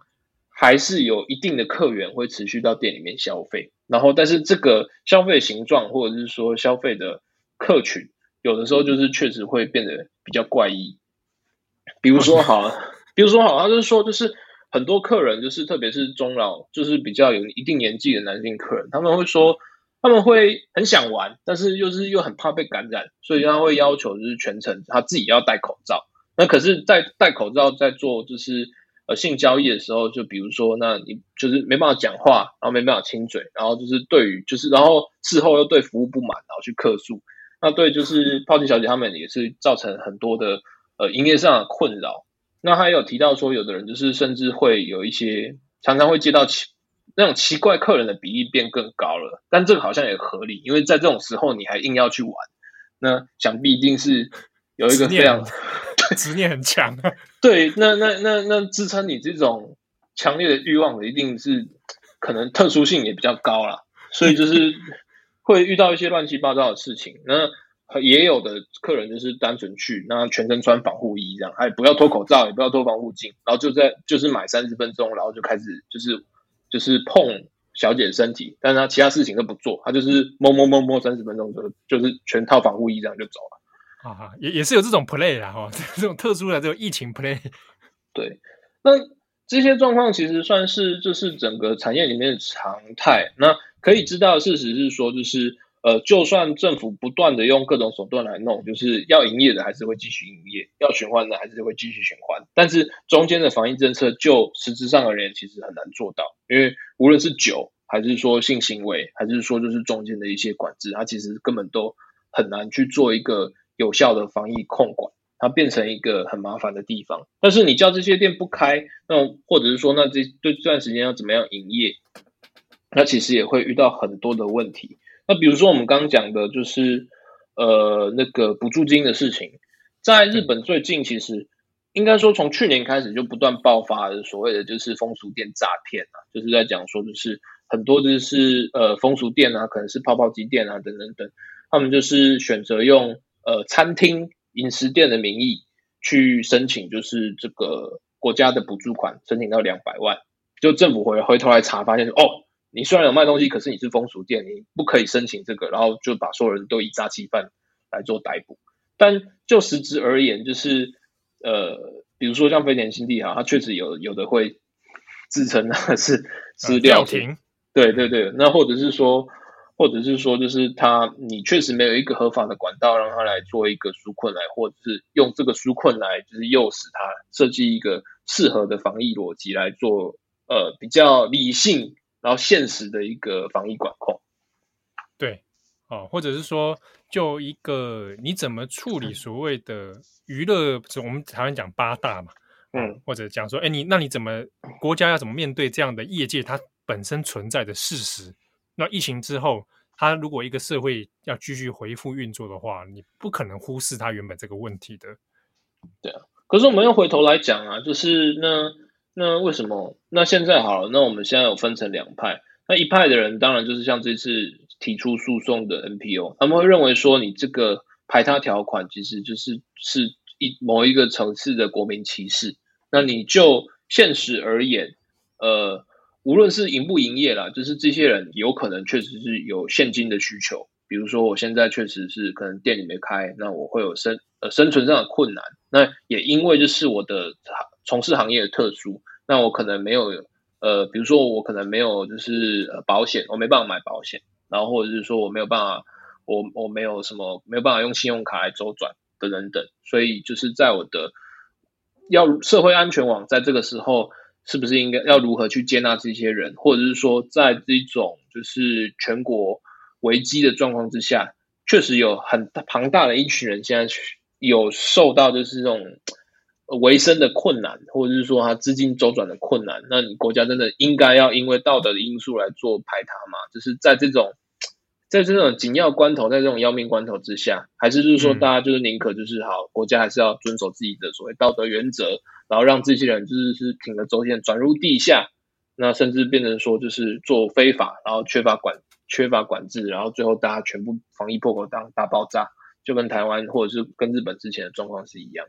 还是有一定的客源会持续到店里面消费。然后，但是这个消费形状，或者是说消费的客群，有的时候就是确实会变得比较怪异。比如说，好，比如说好，他就是说，就是很多客人，就是特别是中老，就是比较有一定年纪的男性客人，他们会说，他们会很想玩，但是又是又很怕被感染，所以他会要求就是全程他自己要戴口罩。那可是，在戴口罩在做就是。呃，性交易的时候，就比如说，那你就是没办法讲话，然后没办法亲嘴，然后就是对于就是，然后事后又对服务不满，然后去客诉，那对就是泡妞小姐他们也是造成很多的呃营业上的困扰。那还有提到说，有的人就是甚至会有一些常常会接到奇那种奇怪客人的比例变更高了，但这个好像也合理，因为在这种时候你还硬要去玩，那想必一定是有一个非常。执念很强啊，对，那那那那支撑你这种强烈的欲望的，一定是可能特殊性也比较高啦，所以就是 会遇到一些乱七八糟的事情。那也有的客人就是单纯去，那全身穿防护衣这样，哎，不要脱口罩，也不要脱防护镜，然后就在就是买三十分钟，然后就开始就是就是碰小姐的身体，但是他其他事情都不做，他就是摸摸摸摸三十分钟就就是全套防护衣这样就走了。啊，也也是有这种 play 啦，哈，这种特殊的这种疫情 play。对，那这些状况其实算是就是整个产业里面的常态。那可以知道事实是说，就是呃，就算政府不断的用各种手段来弄，就是要营业的还是会继续营业，要循环的还是会继续循环。但是中间的防疫政策，就实质上而言，其实很难做到，因为无论是酒，还是说性行为，还是说就是中间的一些管制，它其实根本都很难去做一个。有效的防疫控管，它变成一个很麻烦的地方。但是你叫这些店不开，那或者是说，那这对这段时间要怎么样营业？那其实也会遇到很多的问题。那比如说我们刚刚讲的，就是呃那个补助金的事情，在日本最近其实应该说从去年开始就不断爆发的所谓的就是风俗店诈骗啊，就是在讲说就是很多就是呃风俗店啊，可能是泡泡机店啊等等等，他们就是选择用。呃，餐厅饮食店的名义去申请，就是这个国家的补助款，申请到两百万，就政府回回头来查，发现说，哦，你虽然有卖东西，可是你是风俗店，你不可以申请这个，然后就把所有人都以诈欺犯来做逮捕。但就实质而言，就是呃，比如说像飞田新地哈，它确实有有的会自称是资料停、呃。对对对，那或者是说，或者是说，就是他你确实没有一个合法的管道让他来做一个纾困来，或者是用这个纾困来，就是诱使他设计一个适合的防疫逻辑来做，呃，比较理性然后现实的一个防疫管控。对，哦，或者是说。就一个你怎么处理所谓的娱乐？我们台湾讲八大嘛，嗯，或者讲说，哎，你那你怎么国家要怎么面对这样的业界它本身存在的事实？那疫情之后，它如果一个社会要继续恢复运作的话，你不可能忽视它原本这个问题的。对啊，可是我们又回头来讲啊，就是那那为什么？那现在好了，那我们现在有分成两派，那一派的人当然就是像这次。提出诉讼的 NPO，他们会认为说，你这个排他条款其实就是是一某一个层次的国民歧视。那你就现实而言，呃，无论是营不营业啦，就是这些人有可能确实是有现金的需求。比如说，我现在确实是可能店里没开，那我会有生呃生存上的困难。那也因为就是我的从事行业的特殊，那我可能没有呃，比如说我可能没有就是呃保险，我没办法买保险。然后或者是说我没有办法，我我没有什么没有办法用信用卡来周转的等等，所以就是在我的要社会安全网在这个时候是不是应该要如何去接纳这些人，或者是说在这种就是全国危机的状况之下，确实有很庞大的一群人现在有受到就是这种维生的困难，或者是说他资金周转的困难，那你国家真的应该要因为道德的因素来做排他吗？就是在这种。在这种紧要关头，在这种要命关头之下，还是就是说，大家就是宁可就是好，国家还是要遵守自己的所谓道德原则，然后让这些人就是是铤而走险转入地下，那甚至变成说就是做非法，然后缺乏管缺乏管制，然后最后大家全部防疫破口当大爆炸，就跟台湾或者是跟日本之前的状况是一样。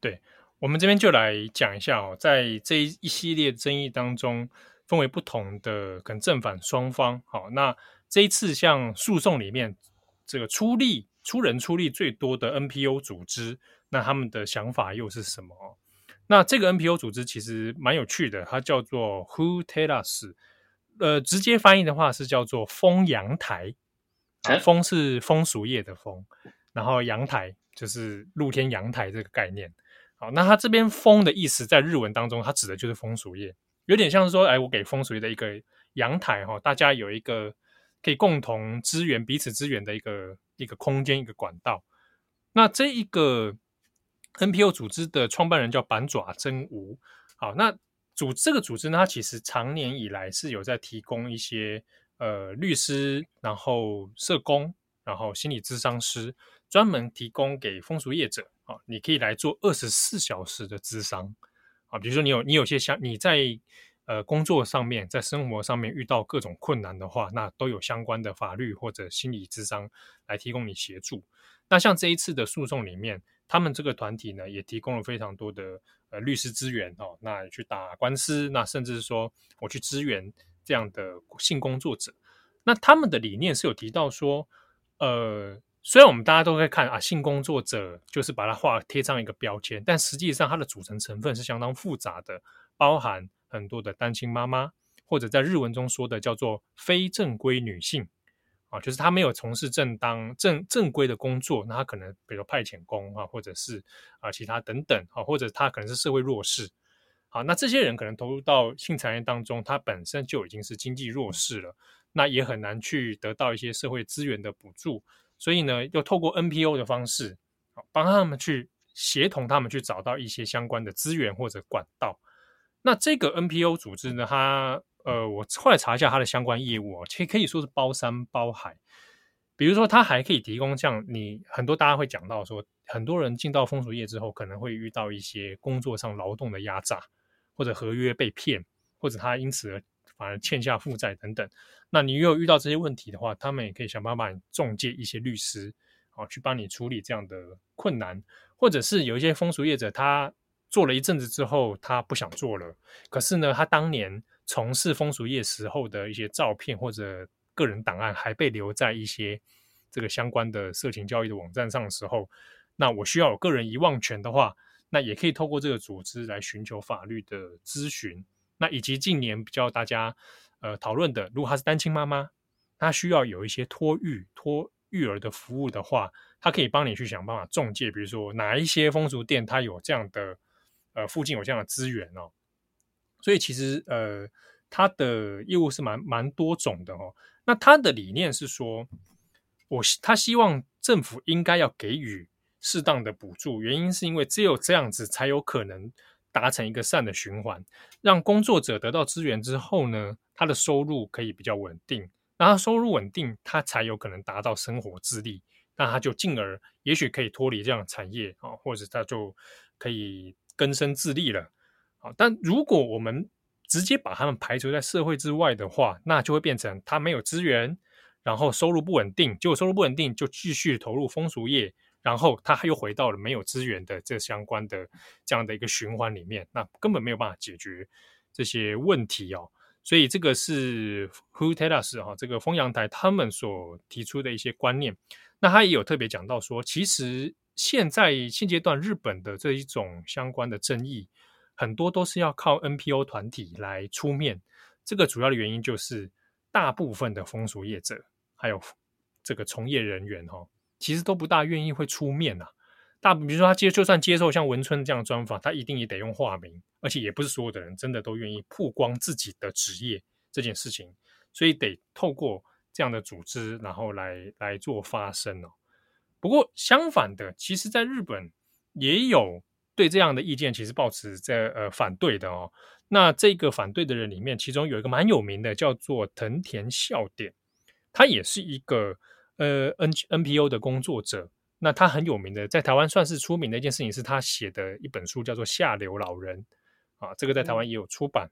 对，我们这边就来讲一下哦，在这一系列争议当中，分为不同的跟正反双方。好，那。这一次像诉讼里面，这个出力出人出力最多的 NPO 组织，那他们的想法又是什么？那这个 NPO 组织其实蛮有趣的，它叫做 Who Tell Us，呃，直接翻译的话是叫做风阳台，啊，风是风俗业的风，然后阳台就是露天阳台这个概念。好，那它这边风的意思在日文当中，它指的就是风俗业，有点像是说，哎，我给风俗业的一个阳台哈，大家有一个。可以共同支援彼此支援的一个一个空间，一个管道。那这一个 NPO 组织的创办人叫板爪真吾。好，那组这个组织呢，它其实长年以来是有在提供一些呃律师，然后社工，然后心理咨商师，专门提供给风俗业者啊，你可以来做二十四小时的咨商啊。比如说你有你有些像你在。呃，工作上面，在生活上面遇到各种困难的话，那都有相关的法律或者心理咨商来提供你协助。那像这一次的诉讼里面，他们这个团体呢，也提供了非常多的呃律师资源哦，那去打官司，那甚至是说我去支援这样的性工作者。那他们的理念是有提到说，呃，虽然我们大家都会看啊，性工作者就是把它画贴上一个标签，但实际上它的组成成分是相当复杂的，包含。很多的单亲妈妈，或者在日文中说的叫做非正规女性啊，就是她没有从事正当正正规的工作，那她可能比如派遣工啊，或者是啊其他等等啊，或者她可能是社会弱势。好，那这些人可能投入到性产业当中，她本身就已经是经济弱势了，那也很难去得到一些社会资源的补助，所以呢，要透过 NPO 的方式，帮他们去协同他们去找到一些相关的资源或者管道。那这个 NPO 组织呢，它呃，我后来查一下它的相关业务哦，其实可以说是包山包海。比如说，它还可以提供像你很多大家会讲到说，很多人进到风俗业之后，可能会遇到一些工作上劳动的压榨，或者合约被骗，或者他因此而反而欠下负债等等。那你有遇到这些问题的话，他们也可以想办法中介一些律师，啊去帮你处理这样的困难，或者是有一些风俗业者他。做了一阵子之后，他不想做了。可是呢，他当年从事风俗业时候的一些照片或者个人档案，还被留在一些这个相关的色情交易的网站上的时候，那我需要有个人遗忘权的话，那也可以透过这个组织来寻求法律的咨询。那以及近年比较大家呃讨论的，如果她是单亲妈妈，她需要有一些托育托育儿的服务的话，她可以帮你去想办法中介，比如说哪一些风俗店它有这样的呃附近有这样的资源哦。所以其实呃，他的业务是蛮蛮多种的哦。那他的理念是说，我他希望政府应该要给予适当的补助，原因是因为只有这样子才有可能达成一个善的循环，让工作者得到资源之后呢，他的收入可以比较稳定，那他收入稳定，他才有可能达到生活自立，那他就进而也许可以脱离这样的产业啊，或者他就可以根生自立了。好，但如果我们直接把他们排除在社会之外的话，那就会变成他没有资源，然后收入不稳定，结果收入不稳定就继续投入风俗业，然后他又回到了没有资源的这相关的这样的一个循环里面，那根本没有办法解决这些问题哦。所以这个是 Who Tell Us 哈，这个风阳台他们所提出的一些观念。那他也有特别讲到说，其实现在现阶段日本的这一种相关的争议。很多都是要靠 NPO 团体来出面，这个主要的原因就是大部分的风俗业者还有这个从业人员哈，其实都不大愿意会出面呐。大比如说他接就算接受像文春这样的专访，他一定也得用化名，而且也不是所有的人真的都愿意曝光自己的职业这件事情，所以得透过这样的组织，然后来来做发声哦。不过相反的，其实在日本也有。对这样的意见，其实抱持在呃反对的哦。那这个反对的人里面，其中有一个蛮有名的，叫做藤田孝典，他也是一个呃 N NPO 的工作者。那他很有名的，在台湾算是出名的一件事情，是他写的一本书，叫做《下流老人》啊，这个在台湾也有出版。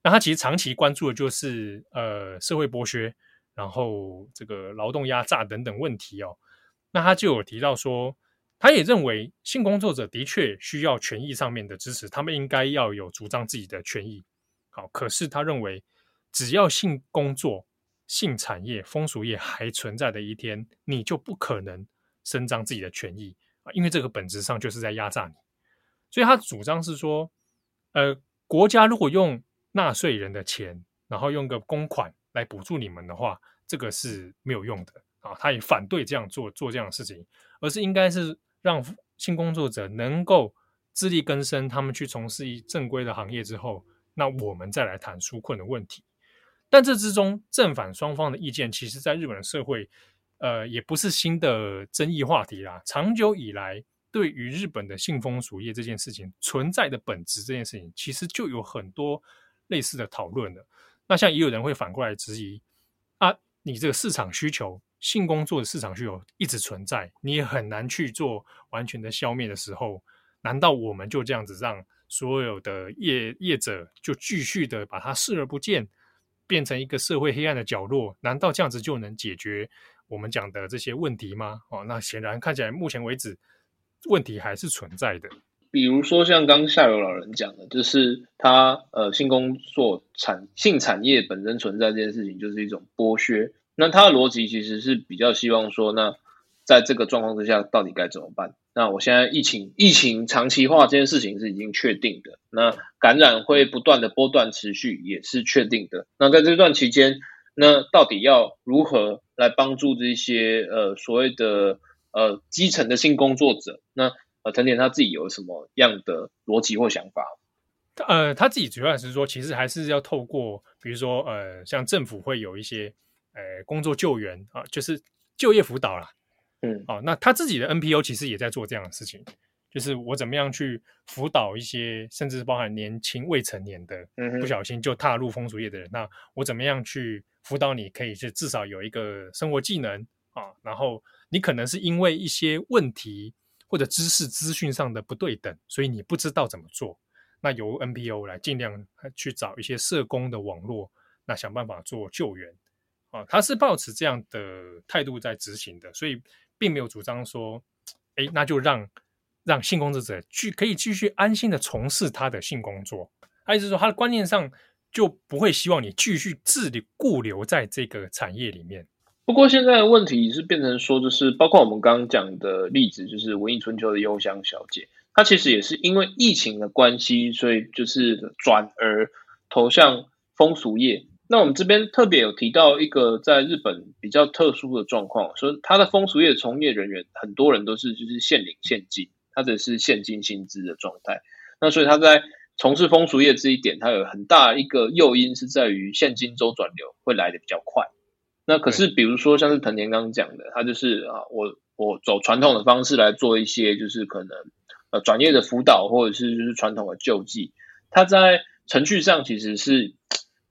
那他其实长期关注的就是呃社会剥削，然后这个劳动压榨等等问题哦。那他就有提到说。他也认为性工作者的确需要权益上面的支持，他们应该要有主张自己的权益。好，可是他认为，只要性工作、性产业、风俗业还存在的一天，你就不可能伸张自己的权益啊，因为这个本质上就是在压榨你。所以他主张是说，呃，国家如果用纳税人的钱，然后用个公款来补助你们的话，这个是没有用的啊。他也反对这样做做这样的事情，而是应该是。让性工作者能够自力更生，他们去从事一正规的行业之后，那我们再来谈纾困的问题。但这之中正反双方的意见，其实在日本的社会，呃，也不是新的争议话题啦。长久以来，对于日本的性风俗业这件事情存在的本质这件事情，其实就有很多类似的讨论了。那像也有人会反过来质疑啊，你这个市场需求。性工作的市场需求一直存在，你也很难去做完全的消灭的时候，难道我们就这样子让所有的业业者就继续的把它视而不见，变成一个社会黑暗的角落？难道这样子就能解决我们讲的这些问题吗？哦，那显然看起来目前为止问题还是存在的。比如说像刚下流老人讲的，就是他呃性工作产性产业本身存在这件事情，就是一种剥削。那他的逻辑其实是比较希望说，那在这个状况之下，到底该怎么办？那我现在疫情疫情长期化这件事情是已经确定的，那感染会不断的波段持续也是确定的。那在这段期间，那到底要如何来帮助这些呃所谓的呃基层的性工作者？那呃藤田他自己有什么样的逻辑或想法？呃，他自己主要是说，其实还是要透过，比如说呃，像政府会有一些。呃，工作救援啊，就是就业辅导啦。嗯，好、啊，那他自己的 NPO 其实也在做这样的事情，就是我怎么样去辅导一些，甚至是包含年轻未成年的，不小心就踏入风俗业的人，嗯、那我怎么样去辅导你，可以是至少有一个生活技能啊，然后你可能是因为一些问题或者知识资讯上的不对等，所以你不知道怎么做，那由 NPO 来尽量去找一些社工的网络，那想办法做救援。啊，他是抱持这样的态度在执行的，所以并没有主张说，哎，那就让让性工作者去可以继续安心的从事他的性工作。他意思说，他的观念上就不会希望你继续自留固留在这个产业里面。不过现在的问题是变成说，就是包括我们刚刚讲的例子，就是文艺春秋的幽香小姐，她其实也是因为疫情的关系，所以就是转而。投向风俗业。那我们这边特别有提到一个在日本比较特殊的状况，说他的风俗业从业人员很多人都是就是现领现金，他只是现金薪资的状态。那所以他在从事风俗业这一点，他有很大一个诱因是在于现金周转流会来的比较快。那可是比如说像是藤田刚刚讲的，他就是啊，我我走传统的方式来做一些就是可能呃转业的辅导或者是就是传统的救济，他在程序上其实是。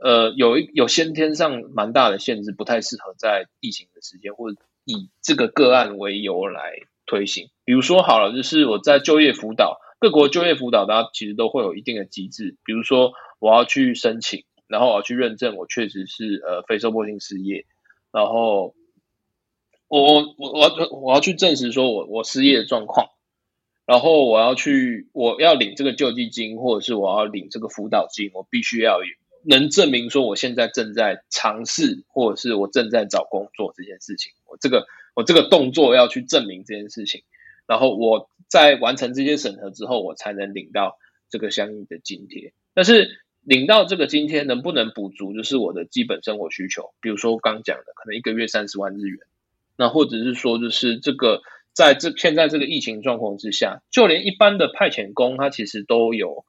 呃，有一有先天上蛮大的限制，不太适合在疫情的时间或者以这个个案为由来推行。比如说好了，就是我在就业辅导，各国就业辅导，大家其实都会有一定的机制。比如说我要去申请，然后我要去认证我确实是呃非受迫性失业，然后我我我我要我要去证实说我我失业的状况，然后我要去我要领这个救济金，或者是我要领这个辅导金，我必须要有。能证明说我现在正在尝试，或者是我正在找工作这件事情，我这个我这个动作要去证明这件事情，然后我在完成这些审核之后，我才能领到这个相应的津贴。但是领到这个津贴能不能补足，就是我的基本生活需求，比如说刚讲的，可能一个月三十万日元，那或者是说就是这个在这现在这个疫情状况之下，就连一般的派遣工，他其实都有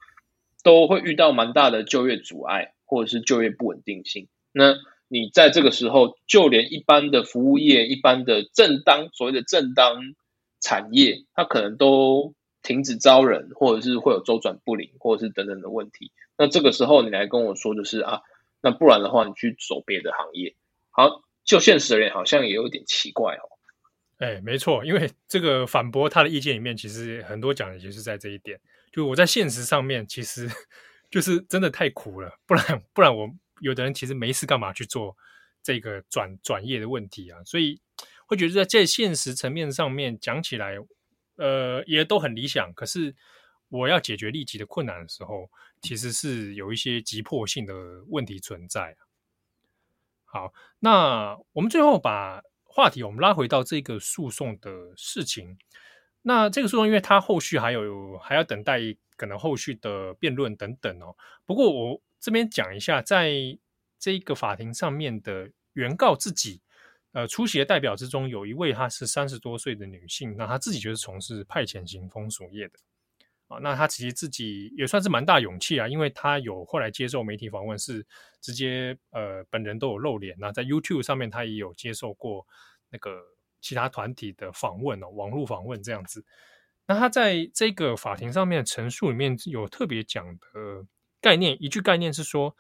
都会遇到蛮大的就业阻碍。或者是就业不稳定性，那你在这个时候，就连一般的服务业、一般的正当所谓的正当产业，它可能都停止招人，或者是会有周转不灵，或者是等等的问题。那这个时候，你来跟我说，就是啊，那不然的话，你去走别的行业。好，就现实而言，好像也有点奇怪哦。哎，没错，因为这个反驳他的意见里面，其实很多讲的就是在这一点，就我在现实上面，其实。就是真的太苦了，不然不然我有的人其实没事干嘛去做这个转转业的问题啊，所以会觉得在这现实层面上面讲起来，呃，也都很理想。可是我要解决立即的困难的时候，其实是有一些急迫性的问题存在。好，那我们最后把话题我们拉回到这个诉讼的事情。那这个诉讼，因为它后续还有还要等待。可能后续的辩论等等哦。不过我这边讲一下，在这个法庭上面的原告自己，呃，出席的代表之中，有一位她是三十多岁的女性，那她自己就是从事派遣型风俗业的啊。那她其实自己也算是蛮大勇气啊，因为她有后来接受媒体访问，是直接呃本人都有露脸。那在 YouTube 上面，她也有接受过那个其他团体的访问哦，网络访问这样子。那他在这个法庭上面的陈述里面有特别讲的概念，一句概念是说，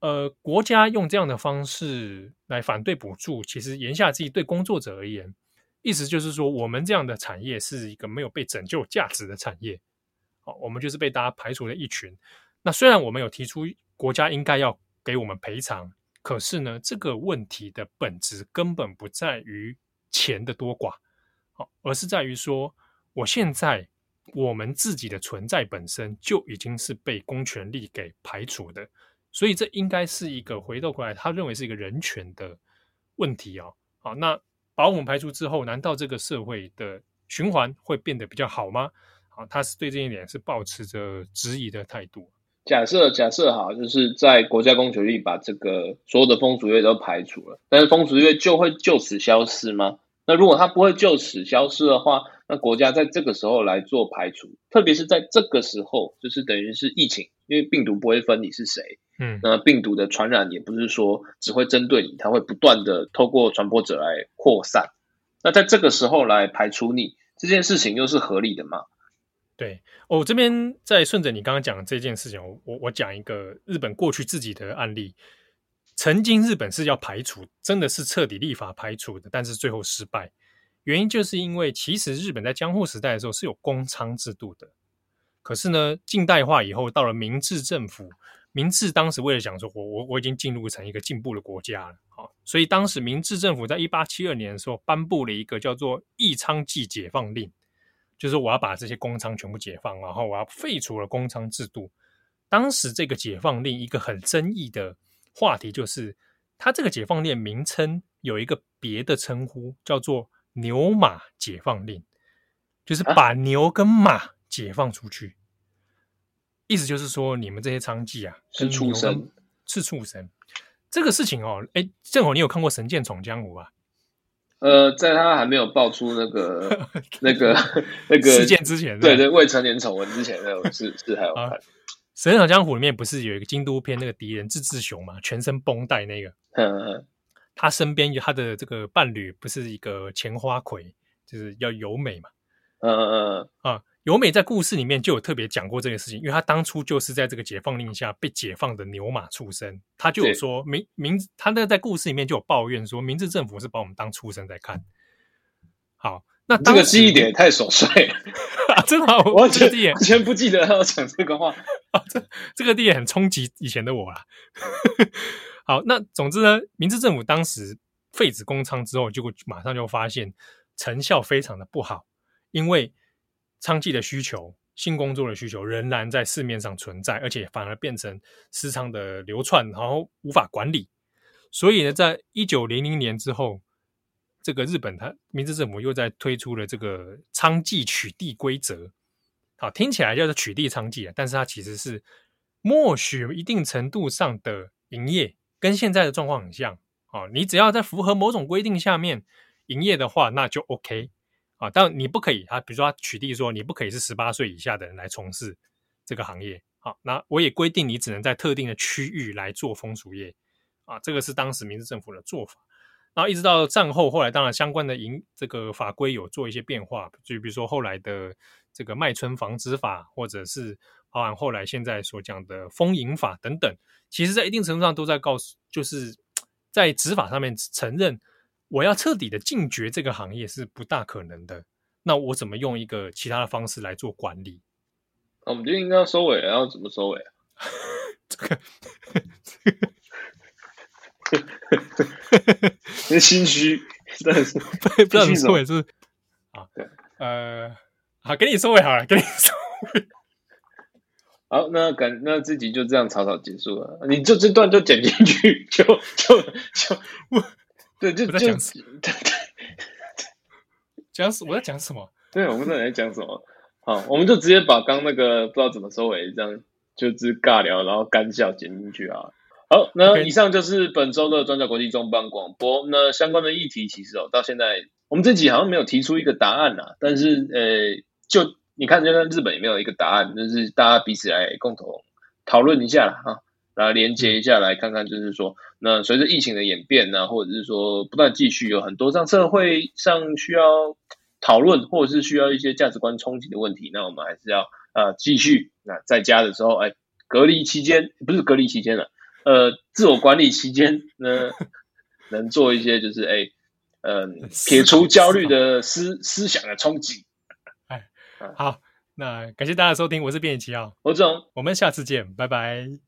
呃，国家用这样的方式来反对补助，其实言下之意对工作者而言，意思就是说，我们这样的产业是一个没有被拯救价值的产业，好，我们就是被大家排除的一群。那虽然我们有提出国家应该要给我们赔偿，可是呢，这个问题的本质根本不在于钱的多寡，好，而是在于说。我现在我们自己的存在本身就已经是被公权力给排除的，所以这应该是一个回到过来，他认为是一个人权的问题哦。好，那把我们排除之后，难道这个社会的循环会变得比较好吗？好，他是对这一点是抱持着质疑的态度。假设假设哈，就是在国家公权力把这个所有的风俗业都排除了，但是风俗业就会就此消失吗？那如果它不会就此消失的话，那国家在这个时候来做排除，特别是在这个时候，就是等于是疫情，因为病毒不会分你是谁，嗯，那病毒的传染也不是说只会针对你，它会不断的透过传播者来扩散。那在这个时候来排除你这件事情，又是合理的吗？对，我这边再顺着你刚刚讲的这件事情，我我我讲一个日本过去自己的案例，曾经日本是要排除，真的是彻底立法排除的，但是最后失败。原因就是因为，其实日本在江户时代的时候是有公娼制度的，可是呢，近代化以后到了明治政府，明治当时为了讲说，我我我已经进入成一个进步的国家了，好，所以当时明治政府在一八七二年的时候颁布了一个叫做《义娼妓解放令》，就是我要把这些工仓全部解放，然后我要废除了工仓制度。当时这个解放令一个很争议的话题就是，它这个解放令名称有一个别的称呼，叫做。牛马解放令，就是把牛跟马解放出去。意思就是说你们这些娼妓啊是畜生，是畜生。这个事情哦，哎，正好你有看过《神剑闯江湖》吧？呃，在他还没有爆出那个 那个 那个事件之前，对对，未成年丑闻之前，那种是是还有看《神探江湖》里面不是有一个京都片那个敌人志志雄嘛，全身绷带那个，嗯嗯，他身边有他的这个伴侣，不是一个钱花魁，就是要由美嘛，嗯嗯嗯啊。由美在故事里面就有特别讲过这个事情，因为他当初就是在这个解放令下被解放的牛马畜生，他就有说明明他那在故事里面就有抱怨说，明治政府是把我们当畜生在看。好，那这个记忆点也太琐碎了，啊、真的、啊，我完全完全不记得他要讲这个话 啊，这这个地点很冲击以前的我啦。好，那总之呢，明治政府当时废止公仓之后，就马上就发现成效非常的不好，因为。娼妓的需求、性工作的需求仍然在市面上存在，而且反而变成私娼的流窜，然后无法管理。所以呢，在一九零零年之后，这个日本它明治政府又在推出了这个娼妓取缔规则。好，听起来叫做取缔娼妓啊，但是它其实是默许一定程度上的营业，跟现在的状况很像。啊，你只要在符合某种规定下面营业的话，那就 OK。啊，但你不可以，啊比如说他取缔说你不可以是十八岁以下的人来从事这个行业。好，那我也规定你只能在特定的区域来做风俗业。啊，这个是当时明治政府的做法。然后一直到战后，后来当然相关的营这个法规有做一些变化，就比如说后来的这个卖春防止法，或者是包含后来现在所讲的风淫法等等，其实在一定程度上都在告诉，就是在执法上面承认。我要彻底的禁绝这个行业是不大可能的。那我怎么用一个其他的方式来做管理？我们就应该要收尾了，要怎么收尾啊？这个，那 心虚，真的是不知道怎么收尾是，是？啊，对，呃，好，给你收尾好了，给你收尾。好，那感那这集就这样草草结束了。你就这段就剪进去，就就就我。对，就在讲什么？讲什？我在讲什么？对，我们在讲什么？好，我们就直接把刚那个不知道怎么收尾，这样就是尬聊，然后干笑剪进去啊。好，那以上就是本周的转角国际重磅广播。那相关的议题其实哦，到现在我们这集好像没有提出一个答案呐。但是呃，就你看，现在日本也没有一个答案，就是大家彼此来共同讨论一下了哈。来连接一下，来看看，就是说，那随着疫情的演变呢，或者是说不断继续有很多让社会上需要讨论，或者是需要一些价值观冲击的问题，那我们还是要呃继续。那在家的时候，哎，隔离期间不是隔离期间了，呃，自我管理期间呢，能做一些就是哎，嗯、呃，撇除焦虑的思思想的冲击。哎，好，那感谢大家的收听，我是编辑七号，我是总，我们下次见，拜拜。